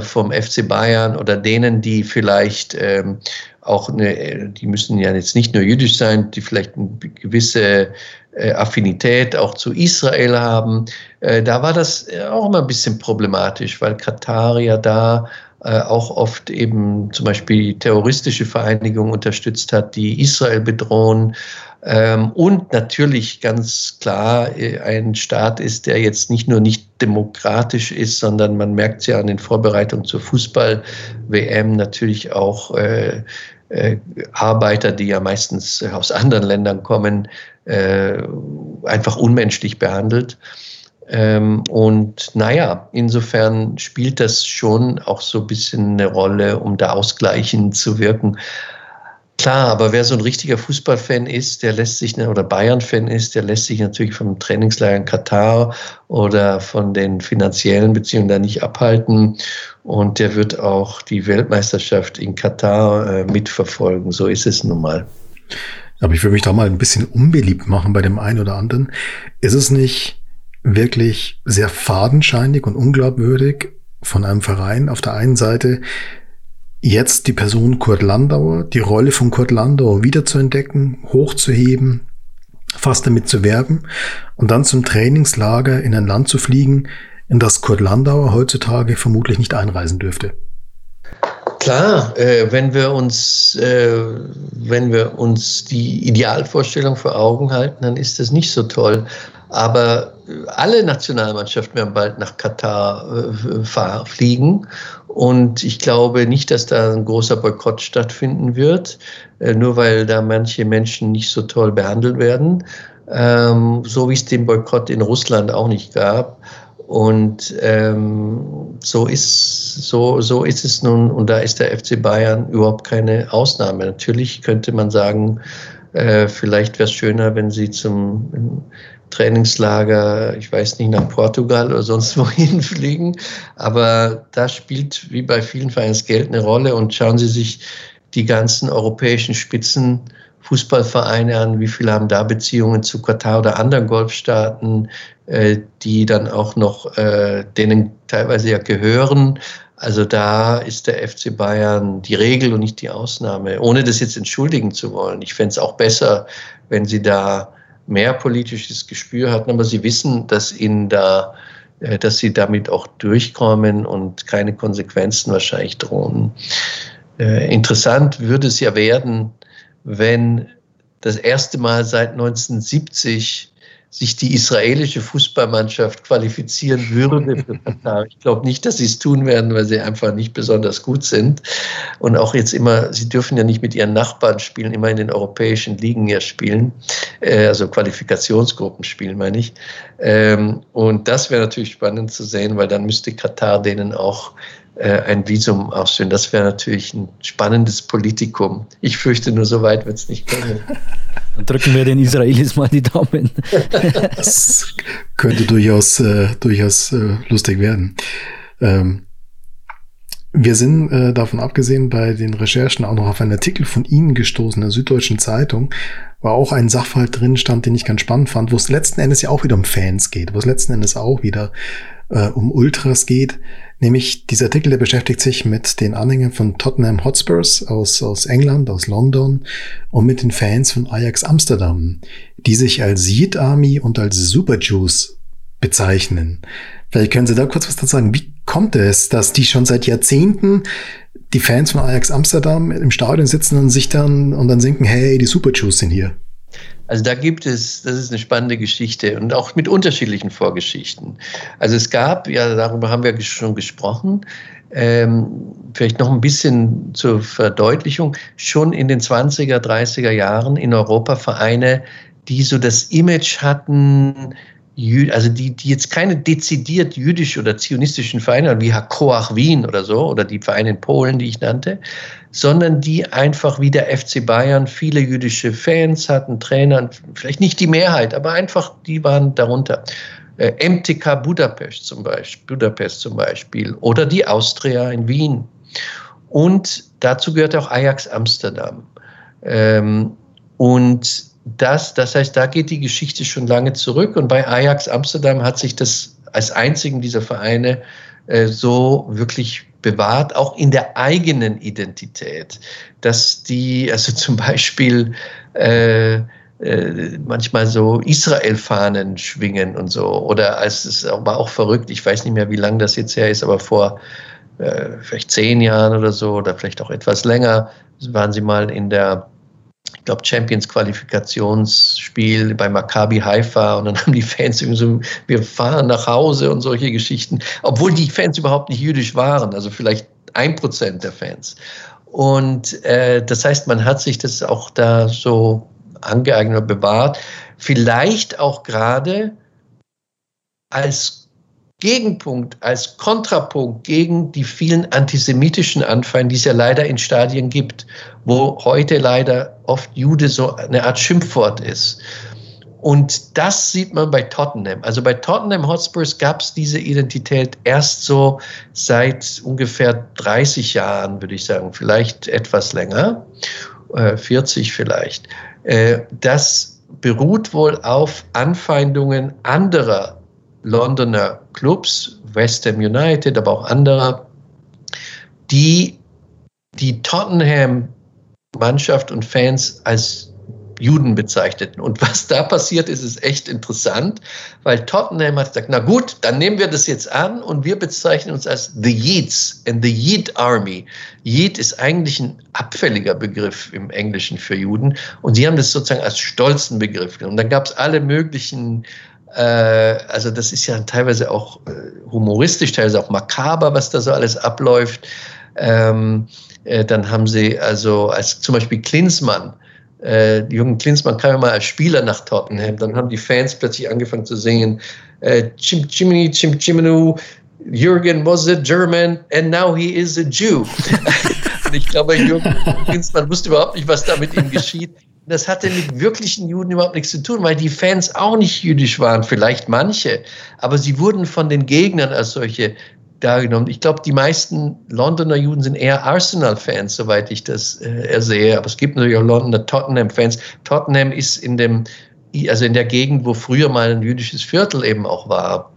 vom FC Bayern oder denen, die vielleicht ähm, auch eine, die müssen ja jetzt nicht nur jüdisch sein, die vielleicht eine gewisse äh, Affinität auch zu Israel haben. Äh, da war das auch immer ein bisschen problematisch, weil Katar ja da äh, auch oft eben zum Beispiel terroristische Vereinigungen unterstützt hat, die Israel bedrohen. Ähm, und natürlich ganz klar ein Staat ist, der jetzt nicht nur nicht demokratisch ist, sondern man merkt es ja an den Vorbereitungen zur Fußball-WM natürlich auch äh, äh, Arbeiter, die ja meistens aus anderen Ländern kommen, äh, einfach unmenschlich behandelt. Ähm, und naja, insofern spielt das schon auch so ein bisschen eine Rolle, um da ausgleichend zu wirken. Klar, aber wer so ein richtiger Fußballfan ist, der lässt sich, oder Bayern-Fan ist, der lässt sich natürlich vom Trainingslager in Katar oder von den finanziellen Beziehungen da nicht abhalten. Und der wird auch die Weltmeisterschaft in Katar äh, mitverfolgen. So ist es nun mal. Aber ich würde mich da mal ein bisschen unbeliebt machen bei dem einen oder anderen. Ist es nicht wirklich sehr fadenscheinig und unglaubwürdig von einem Verein auf der einen Seite jetzt die Person Kurt Landauer, die Rolle von Kurt Landauer wiederzuentdecken, hochzuheben, fast damit zu werben und dann zum Trainingslager in ein Land zu fliegen, in das Kurt Landauer heutzutage vermutlich nicht einreisen dürfte. Klar, äh, wenn wir uns, äh, wenn wir uns die Idealvorstellung vor Augen halten, dann ist das nicht so toll. Aber alle Nationalmannschaften werden bald nach Katar äh, fliegen. Und ich glaube nicht, dass da ein großer Boykott stattfinden wird, äh, nur weil da manche Menschen nicht so toll behandelt werden. Ähm, so wie es den Boykott in Russland auch nicht gab. Und ähm, so, ist, so, so ist es nun, und da ist der FC Bayern überhaupt keine Ausnahme. Natürlich könnte man sagen, äh, vielleicht wäre es schöner, wenn sie zum Trainingslager, ich weiß nicht, nach Portugal oder sonst wohin fliegen. Aber da spielt wie bei vielen Vereinen das Geld eine Rolle. Und schauen Sie sich die ganzen europäischen Spitzenfußballvereine an, wie viele haben da Beziehungen zu Katar oder anderen Golfstaaten, äh, die dann auch noch äh, denen teilweise ja gehören. Also da ist der FC Bayern die Regel und nicht die Ausnahme, ohne das jetzt entschuldigen zu wollen. Ich fände es auch besser, wenn sie da mehr politisches Gespür hatten, aber sie wissen, dass ihnen da, äh, dass sie damit auch durchkommen und keine Konsequenzen wahrscheinlich drohen. Äh, interessant würde es ja werden, wenn das erste Mal seit 1970 sich die israelische Fußballmannschaft qualifizieren würde für Katar. Ich glaube nicht, dass sie es tun werden, weil sie einfach nicht besonders gut sind. Und auch jetzt immer, sie dürfen ja nicht mit ihren Nachbarn spielen, immer in den europäischen Ligen ja spielen, äh, also Qualifikationsgruppen spielen, meine ich. Ähm, und das wäre natürlich spannend zu sehen, weil dann müsste Katar denen auch ein Visum ausstellen. Das wäre natürlich ein spannendes Politikum. Ich fürchte nur, so weit wird es nicht kommen. Dann drücken wir den Israelis mal die Daumen. das könnte durchaus, äh, durchaus äh, lustig werden. Ähm, wir sind äh, davon abgesehen bei den Recherchen auch noch auf einen Artikel von Ihnen gestoßen, der Süddeutschen Zeitung, wo auch ein Sachverhalt drin stand, den ich ganz spannend fand, wo es letzten Endes ja auch wieder um Fans geht, wo es letzten Endes auch wieder äh, um Ultras geht. Nämlich dieser Artikel, der beschäftigt sich mit den Anhängern von Tottenham Hotspurs aus, aus England, aus London und mit den Fans von Ajax Amsterdam, die sich als Yid Army und als Super Jews bezeichnen. Vielleicht können Sie da kurz was dazu sagen. Wie kommt es, dass die schon seit Jahrzehnten die Fans von Ajax Amsterdam im Stadion sitzen und sich dann und dann sinken, hey, die Super Jews sind hier? Also da gibt es, das ist eine spannende Geschichte und auch mit unterschiedlichen Vorgeschichten. Also es gab, ja, darüber haben wir schon gesprochen, ähm, vielleicht noch ein bisschen zur Verdeutlichung, schon in den 20er, 30er Jahren in Europa Vereine, die so das Image hatten, also die, die jetzt keine dezidiert jüdisch oder zionistischen Vereine wie Hakoach Wien oder so oder die Vereine in Polen, die ich nannte, sondern die einfach wie der FC Bayern viele jüdische Fans hatten, Trainer, vielleicht nicht die Mehrheit, aber einfach die waren darunter. Äh, MTK Budapest zum Beispiel, Budapest zum Beispiel oder die Austria in Wien. Und dazu gehört auch Ajax Amsterdam. Ähm, und das, das heißt, da geht die Geschichte schon lange zurück und bei Ajax Amsterdam hat sich das als einzigen dieser Vereine äh, so wirklich bewahrt, auch in der eigenen Identität, dass die, also zum Beispiel äh, äh, manchmal so Israel-Fahnen schwingen und so. Oder es ist aber auch verrückt, ich weiß nicht mehr, wie lange das jetzt her ist, aber vor äh, vielleicht zehn Jahren oder so oder vielleicht auch etwas länger waren sie mal in der glaube, Champions-Qualifikationsspiel bei Maccabi Haifa und dann haben die Fans irgendwie so, wir fahren nach Hause und solche Geschichten, obwohl die Fans überhaupt nicht jüdisch waren, also vielleicht ein Prozent der Fans. Und äh, das heißt, man hat sich das auch da so angeeignet oder bewahrt, vielleicht auch gerade als Gegenpunkt, als Kontrapunkt gegen die vielen antisemitischen Anfallen, die es ja leider in Stadien gibt, wo heute leider oft Jude so eine Art Schimpfwort ist. Und das sieht man bei Tottenham. Also bei Tottenham Hotspurs gab es diese Identität erst so seit ungefähr 30 Jahren, würde ich sagen, vielleicht etwas länger, 40 äh, vielleicht. Äh, das beruht wohl auf Anfeindungen anderer Londoner Clubs, West Ham United, aber auch anderer, die die Tottenham-Mannschaft und Fans als Juden bezeichneten. Und was da passiert ist, ist echt interessant, weil Tottenham hat gesagt, na gut, dann nehmen wir das jetzt an und wir bezeichnen uns als The Yeats and the Yeet Army. Yeet ist eigentlich ein abfälliger Begriff im Englischen für Juden und sie haben das sozusagen als stolzen Begriff genommen. Dann gab es alle möglichen äh, also das ist ja teilweise auch äh, humoristisch, teilweise auch makaber, was da so alles abläuft. Ähm, äh, dann haben sie also als zum Beispiel Klinsmann, äh, Jürgen Klinsmann kam ja mal als Spieler nach Tottenham, dann haben die Fans plötzlich angefangen zu singen, äh, Chim Chimney, Chim Chimenu, Jürgen was a German and now he is a Jew. Und ich glaube, Jürgen Klinsmann wusste überhaupt nicht, was da mit ihm geschieht. Das hatte mit wirklichen Juden überhaupt nichts zu tun, weil die Fans auch nicht jüdisch waren, vielleicht manche, aber sie wurden von den Gegnern als solche dargenommen. Ich glaube, die meisten Londoner Juden sind eher Arsenal-Fans, soweit ich das äh, ersehe. Aber es gibt natürlich auch Londoner Tottenham-Fans. Tottenham ist in dem, also in der Gegend, wo früher mal ein jüdisches Viertel eben auch war.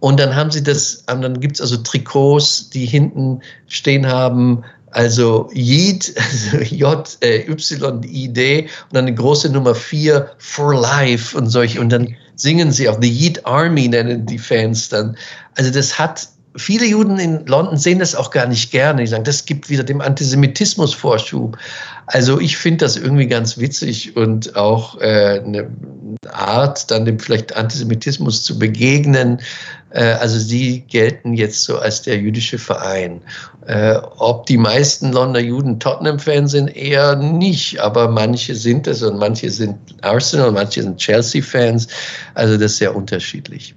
Und dann haben sie das, dann gibt es also Trikots, die hinten stehen haben, also Yid, also J, äh, Y, I, D und dann eine große Nummer 4 for life und solche. Und dann singen sie auch The Yeet Army, nennen die Fans dann. Also das hat, viele Juden in London sehen das auch gar nicht gerne. Die sagen, das gibt wieder dem Antisemitismus Vorschub. Also ich finde das irgendwie ganz witzig und auch äh, eine Art, dann dem vielleicht Antisemitismus zu begegnen. Äh, also sie gelten jetzt so als der jüdische Verein. Äh, ob die meisten Londoner Juden Tottenham-Fans sind, eher nicht, aber manche sind es und manche sind Arsenal, manche sind Chelsea-Fans. Also das ist sehr unterschiedlich.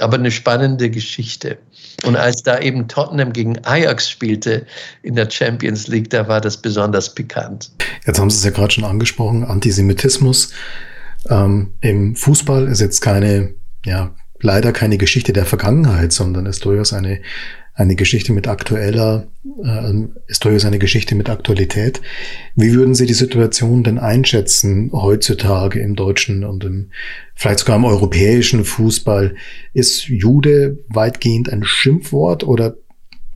Aber eine spannende Geschichte. Und als da eben Tottenham gegen Ajax spielte in der Champions League, da war das besonders pikant. Jetzt haben Sie es ja gerade schon angesprochen, Antisemitismus ähm, im Fußball ist jetzt keine, ja, leider keine Geschichte der Vergangenheit, sondern ist durchaus eine, eine Geschichte mit aktueller, äh, ist durchaus eine Geschichte mit Aktualität. Wie würden Sie die Situation denn einschätzen heutzutage im deutschen und im, vielleicht sogar im europäischen Fußball? Ist Jude weitgehend ein Schimpfwort oder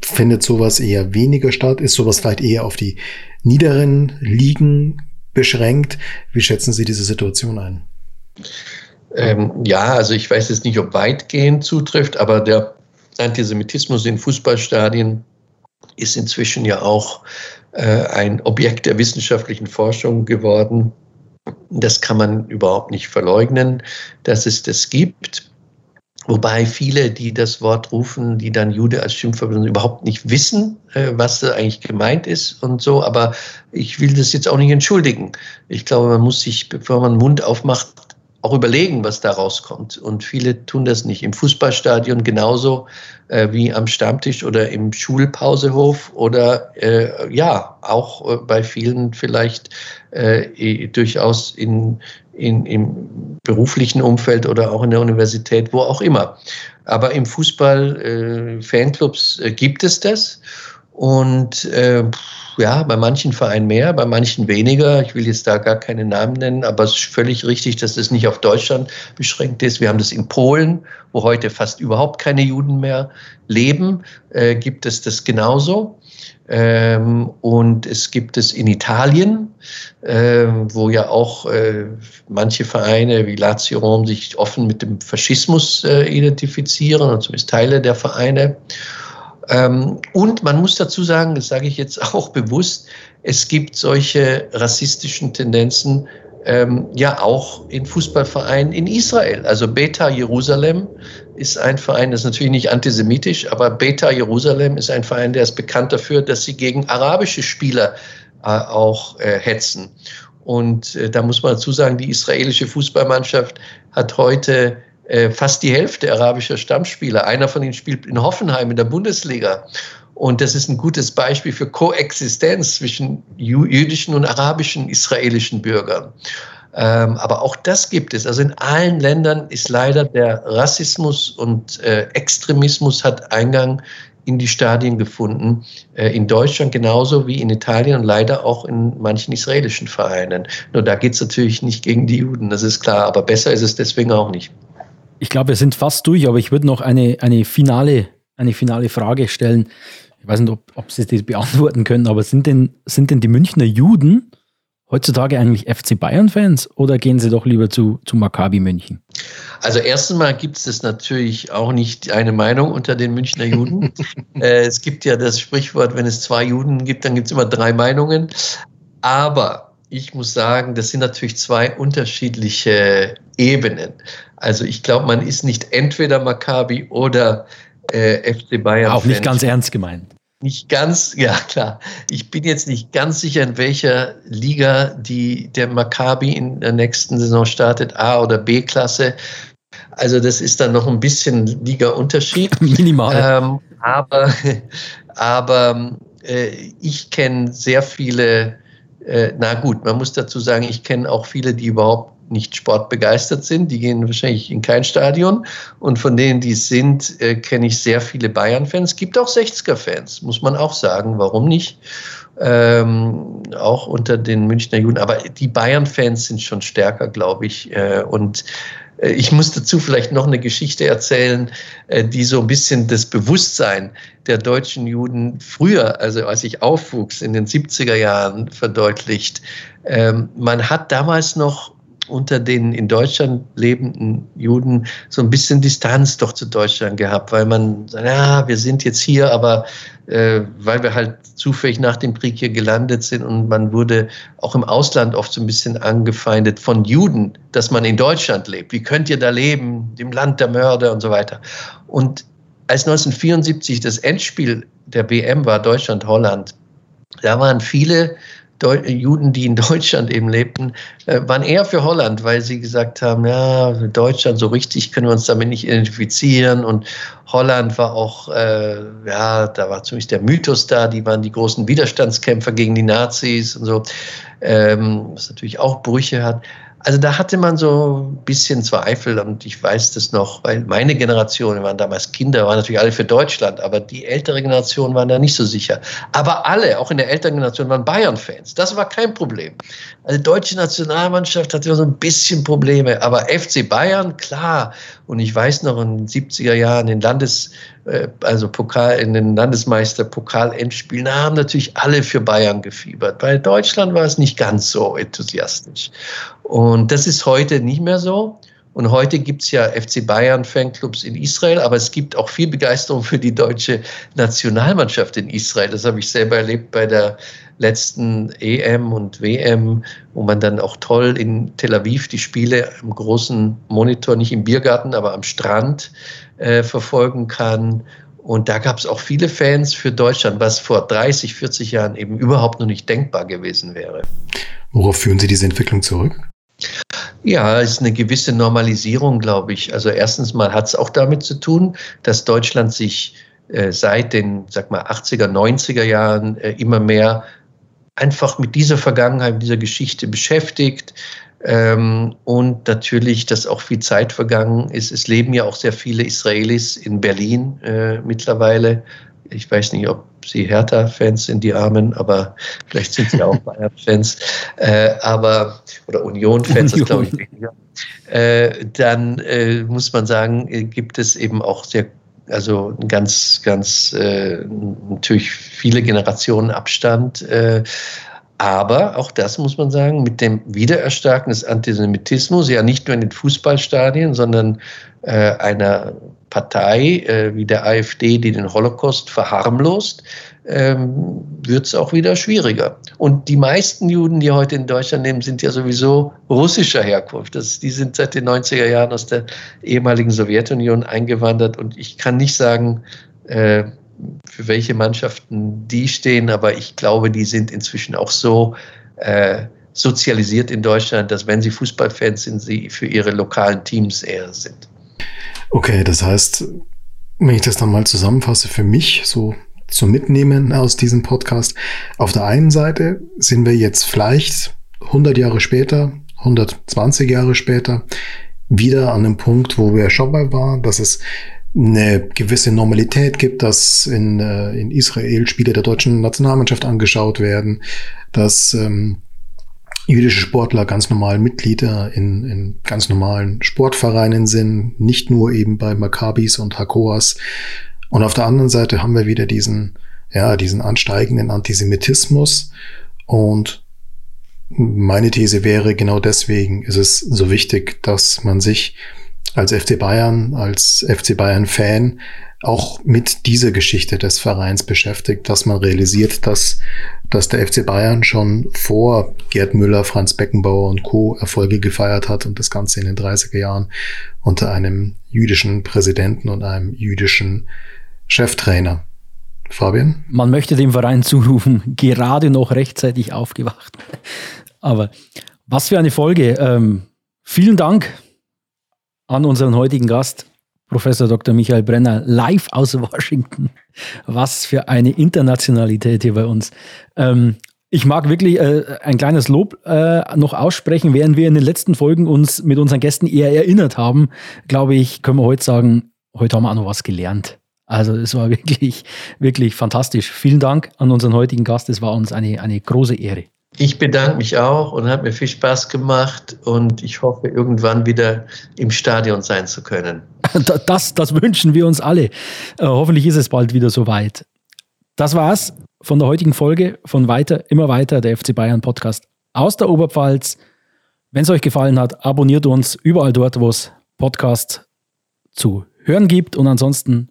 findet sowas eher weniger statt? Ist sowas vielleicht eher auf die niederen Ligen beschränkt? Wie schätzen Sie diese Situation ein? Ähm, ja, also ich weiß jetzt nicht, ob weitgehend zutrifft, aber der Antisemitismus in Fußballstadien ist inzwischen ja auch äh, ein Objekt der wissenschaftlichen Forschung geworden. Das kann man überhaupt nicht verleugnen, dass es das gibt. Wobei viele, die das Wort rufen, die dann Jude als Schimpfwort überhaupt nicht wissen, äh, was da eigentlich gemeint ist und so. Aber ich will das jetzt auch nicht entschuldigen. Ich glaube, man muss sich, bevor man den Mund aufmacht, auch überlegen, was da rauskommt. Und viele tun das nicht. Im Fußballstadion genauso äh, wie am Stammtisch oder im Schulpausehof oder äh, ja, auch äh, bei vielen vielleicht äh, durchaus in, in, im beruflichen Umfeld oder auch in der Universität, wo auch immer. Aber im Fußball, äh, Fanclubs äh, gibt es das. Und äh, ja, bei manchen Vereinen mehr, bei manchen weniger. Ich will jetzt da gar keine Namen nennen, aber es ist völlig richtig, dass das nicht auf Deutschland beschränkt ist. Wir haben das in Polen, wo heute fast überhaupt keine Juden mehr leben, äh, gibt es das genauso. Ähm, und es gibt es in Italien, äh, wo ja auch äh, manche Vereine wie Lazio Rom sich offen mit dem Faschismus äh, identifizieren, und zumindest Teile der Vereine. Ähm, und man muss dazu sagen, das sage ich jetzt auch bewusst, es gibt solche rassistischen Tendenzen ähm, ja auch in Fußballvereinen in Israel. Also Beta Jerusalem ist ein Verein, das ist natürlich nicht antisemitisch, aber Beta Jerusalem ist ein Verein, der ist bekannt dafür, dass sie gegen arabische Spieler äh, auch äh, hetzen. Und äh, da muss man dazu sagen, die israelische Fußballmannschaft hat heute äh, fast die Hälfte arabischer Stammspieler. Einer von ihnen spielt in Hoffenheim in der Bundesliga. Und das ist ein gutes Beispiel für Koexistenz zwischen jüdischen und arabischen israelischen Bürgern. Ähm, aber auch das gibt es. Also in allen Ländern ist leider der Rassismus und äh, Extremismus hat Eingang in die Stadien gefunden. Äh, in Deutschland genauso wie in Italien und leider auch in manchen israelischen Vereinen. Nur da geht es natürlich nicht gegen die Juden, das ist klar. Aber besser ist es deswegen auch nicht. Ich glaube, wir sind fast durch, aber ich würde noch eine, eine, finale, eine finale Frage stellen. ich weiß nicht, ob, ob Sie das beantworten können, aber sind denn, sind denn die Münchner Juden heutzutage eigentlich FC Bayern-Fans oder gehen sie doch lieber zu, zu Maccabi München? Also erstens mal gibt es natürlich auch nicht eine Meinung unter den Münchner Juden. äh, es gibt ja das Sprichwort, wenn es zwei Juden gibt, dann gibt es immer drei Meinungen. Aber ich muss sagen, das sind natürlich zwei unterschiedliche Ebenen. Also ich glaube, man ist nicht entweder Maccabi oder äh, FC Bayern. Auch nicht ganz ernst gemeint nicht ganz, ja klar, ich bin jetzt nicht ganz sicher, in welcher Liga die, der Maccabi in der nächsten Saison startet, A oder B-Klasse. Also das ist dann noch ein bisschen Liga-Unterschied. Minimal. Ähm, aber aber äh, ich kenne sehr viele, äh, na gut, man muss dazu sagen, ich kenne auch viele, die überhaupt nicht sportbegeistert sind. Die gehen wahrscheinlich in kein Stadion. Und von denen, die es sind, äh, kenne ich sehr viele Bayern-Fans. Es gibt auch 60er-Fans, muss man auch sagen. Warum nicht? Ähm, auch unter den Münchner Juden. Aber die Bayern-Fans sind schon stärker, glaube ich. Äh, und äh, ich muss dazu vielleicht noch eine Geschichte erzählen, äh, die so ein bisschen das Bewusstsein der deutschen Juden früher, also als ich aufwuchs in den 70er Jahren, verdeutlicht. Ähm, man hat damals noch unter den in Deutschland lebenden Juden so ein bisschen Distanz doch zu Deutschland gehabt, weil man sagt, ja, wir sind jetzt hier, aber äh, weil wir halt zufällig nach dem Krieg hier gelandet sind und man wurde auch im Ausland oft so ein bisschen angefeindet von Juden, dass man in Deutschland lebt. Wie könnt ihr da leben, dem Land der Mörder und so weiter. Und als 1974 das Endspiel der WM war, Deutschland-Holland, da waren viele Juden, die in Deutschland eben lebten, äh, waren eher für Holland, weil sie gesagt haben, ja, Deutschland, so richtig können wir uns damit nicht identifizieren. Und Holland war auch, äh, ja, da war zumindest der Mythos da, die waren die großen Widerstandskämpfer gegen die Nazis und so, ähm, was natürlich auch Brüche hat. Also da hatte man so ein bisschen Zweifel und ich weiß das noch, weil meine Generation, wir waren damals Kinder, waren natürlich alle für Deutschland, aber die ältere Generation waren da nicht so sicher. Aber alle, auch in der älteren Generation, waren Bayern-Fans. Das war kein Problem. Also deutsche Nationalmannschaft hatte so ein bisschen Probleme, aber FC Bayern, klar. Und ich weiß noch in den 70er Jahren den Landes, äh, also Pokal, in den Landesmeister-Pokal-Endspielen, da haben natürlich alle für Bayern gefiebert. Bei Deutschland war es nicht ganz so enthusiastisch. Und das ist heute nicht mehr so. Und heute gibt es ja FC Bayern Fanclubs in Israel, aber es gibt auch viel Begeisterung für die deutsche Nationalmannschaft in Israel. Das habe ich selber erlebt bei der letzten EM und WM, wo man dann auch toll in Tel Aviv die Spiele am großen Monitor, nicht im Biergarten, aber am Strand äh, verfolgen kann. Und da gab es auch viele Fans für Deutschland, was vor 30, 40 Jahren eben überhaupt noch nicht denkbar gewesen wäre. Worauf führen Sie diese Entwicklung zurück? Ja, es ist eine gewisse Normalisierung, glaube ich. Also erstens mal hat es auch damit zu tun, dass Deutschland sich äh, seit den, sag mal, 80er, 90er Jahren äh, immer mehr einfach mit dieser Vergangenheit, mit dieser Geschichte beschäftigt. Ähm, und natürlich, dass auch viel Zeit vergangen ist. Es leben ja auch sehr viele Israelis in Berlin äh, mittlerweile. Ich weiß nicht, ob sie Hertha-Fans sind, die Armen, aber vielleicht sind sie auch Bayern-Fans. Äh, aber, oder Union-Fans, Union. das glaube ich weniger. Äh, dann äh, muss man sagen, äh, gibt es eben auch sehr also ganz, ganz äh, natürlich viele Generationen Abstand. Äh, aber auch das muss man sagen, mit dem Wiedererstarken des Antisemitismus, ja nicht nur in den Fußballstadien, sondern äh, einer Partei äh, wie der AfD, die den Holocaust verharmlost, ähm, wird es auch wieder schwieriger. Und die meisten Juden, die heute in Deutschland leben, sind ja sowieso russischer Herkunft. Das, die sind seit den 90er Jahren aus der ehemaligen Sowjetunion eingewandert. Und ich kann nicht sagen, äh, für welche Mannschaften die stehen, aber ich glaube, die sind inzwischen auch so äh, sozialisiert in Deutschland, dass wenn sie Fußballfans sind, sie für ihre lokalen Teams eher sind. Okay, das heißt, wenn ich das dann mal zusammenfasse, für mich so zum Mitnehmen aus diesem Podcast. Auf der einen Seite sind wir jetzt vielleicht 100 Jahre später, 120 Jahre später wieder an einem Punkt, wo wir schon mal waren, dass es eine gewisse Normalität gibt, dass in, äh, in Israel Spiele der deutschen Nationalmannschaft angeschaut werden, dass ähm, jüdische Sportler ganz normal Mitglieder in, in ganz normalen Sportvereinen sind, nicht nur eben bei Maccabis und Hakoas. Und auf der anderen Seite haben wir wieder diesen, ja, diesen ansteigenden Antisemitismus. Und meine These wäre, genau deswegen ist es so wichtig, dass man sich als FC Bayern, als FC Bayern Fan auch mit dieser Geschichte des Vereins beschäftigt, dass man realisiert, dass, dass der FC Bayern schon vor Gerd Müller, Franz Beckenbauer und Co. Erfolge gefeiert hat und das Ganze in den 30er Jahren unter einem jüdischen Präsidenten und einem jüdischen Cheftrainer. Fabian? Man möchte dem Verein zurufen, gerade noch rechtzeitig aufgewacht. Aber was für eine Folge. Ähm, vielen Dank an unseren heutigen Gast, Professor Dr. Michael Brenner, live aus Washington. Was für eine Internationalität hier bei uns. Ähm, ich mag wirklich äh, ein kleines Lob äh, noch aussprechen, während wir in den letzten Folgen uns mit unseren Gästen eher erinnert haben, glaube ich, können wir heute sagen, heute haben wir auch noch was gelernt. Also es war wirklich, wirklich fantastisch. Vielen Dank an unseren heutigen Gast. Es war uns eine, eine große Ehre. Ich bedanke mich auch und hat mir viel Spaß gemacht und ich hoffe, irgendwann wieder im Stadion sein zu können. Das, das wünschen wir uns alle. Äh, hoffentlich ist es bald wieder soweit. Das war's von der heutigen Folge von Weiter, immer weiter, der FC Bayern Podcast aus der Oberpfalz. Wenn es euch gefallen hat, abonniert uns überall dort, wo es Podcasts zu hören gibt. Und ansonsten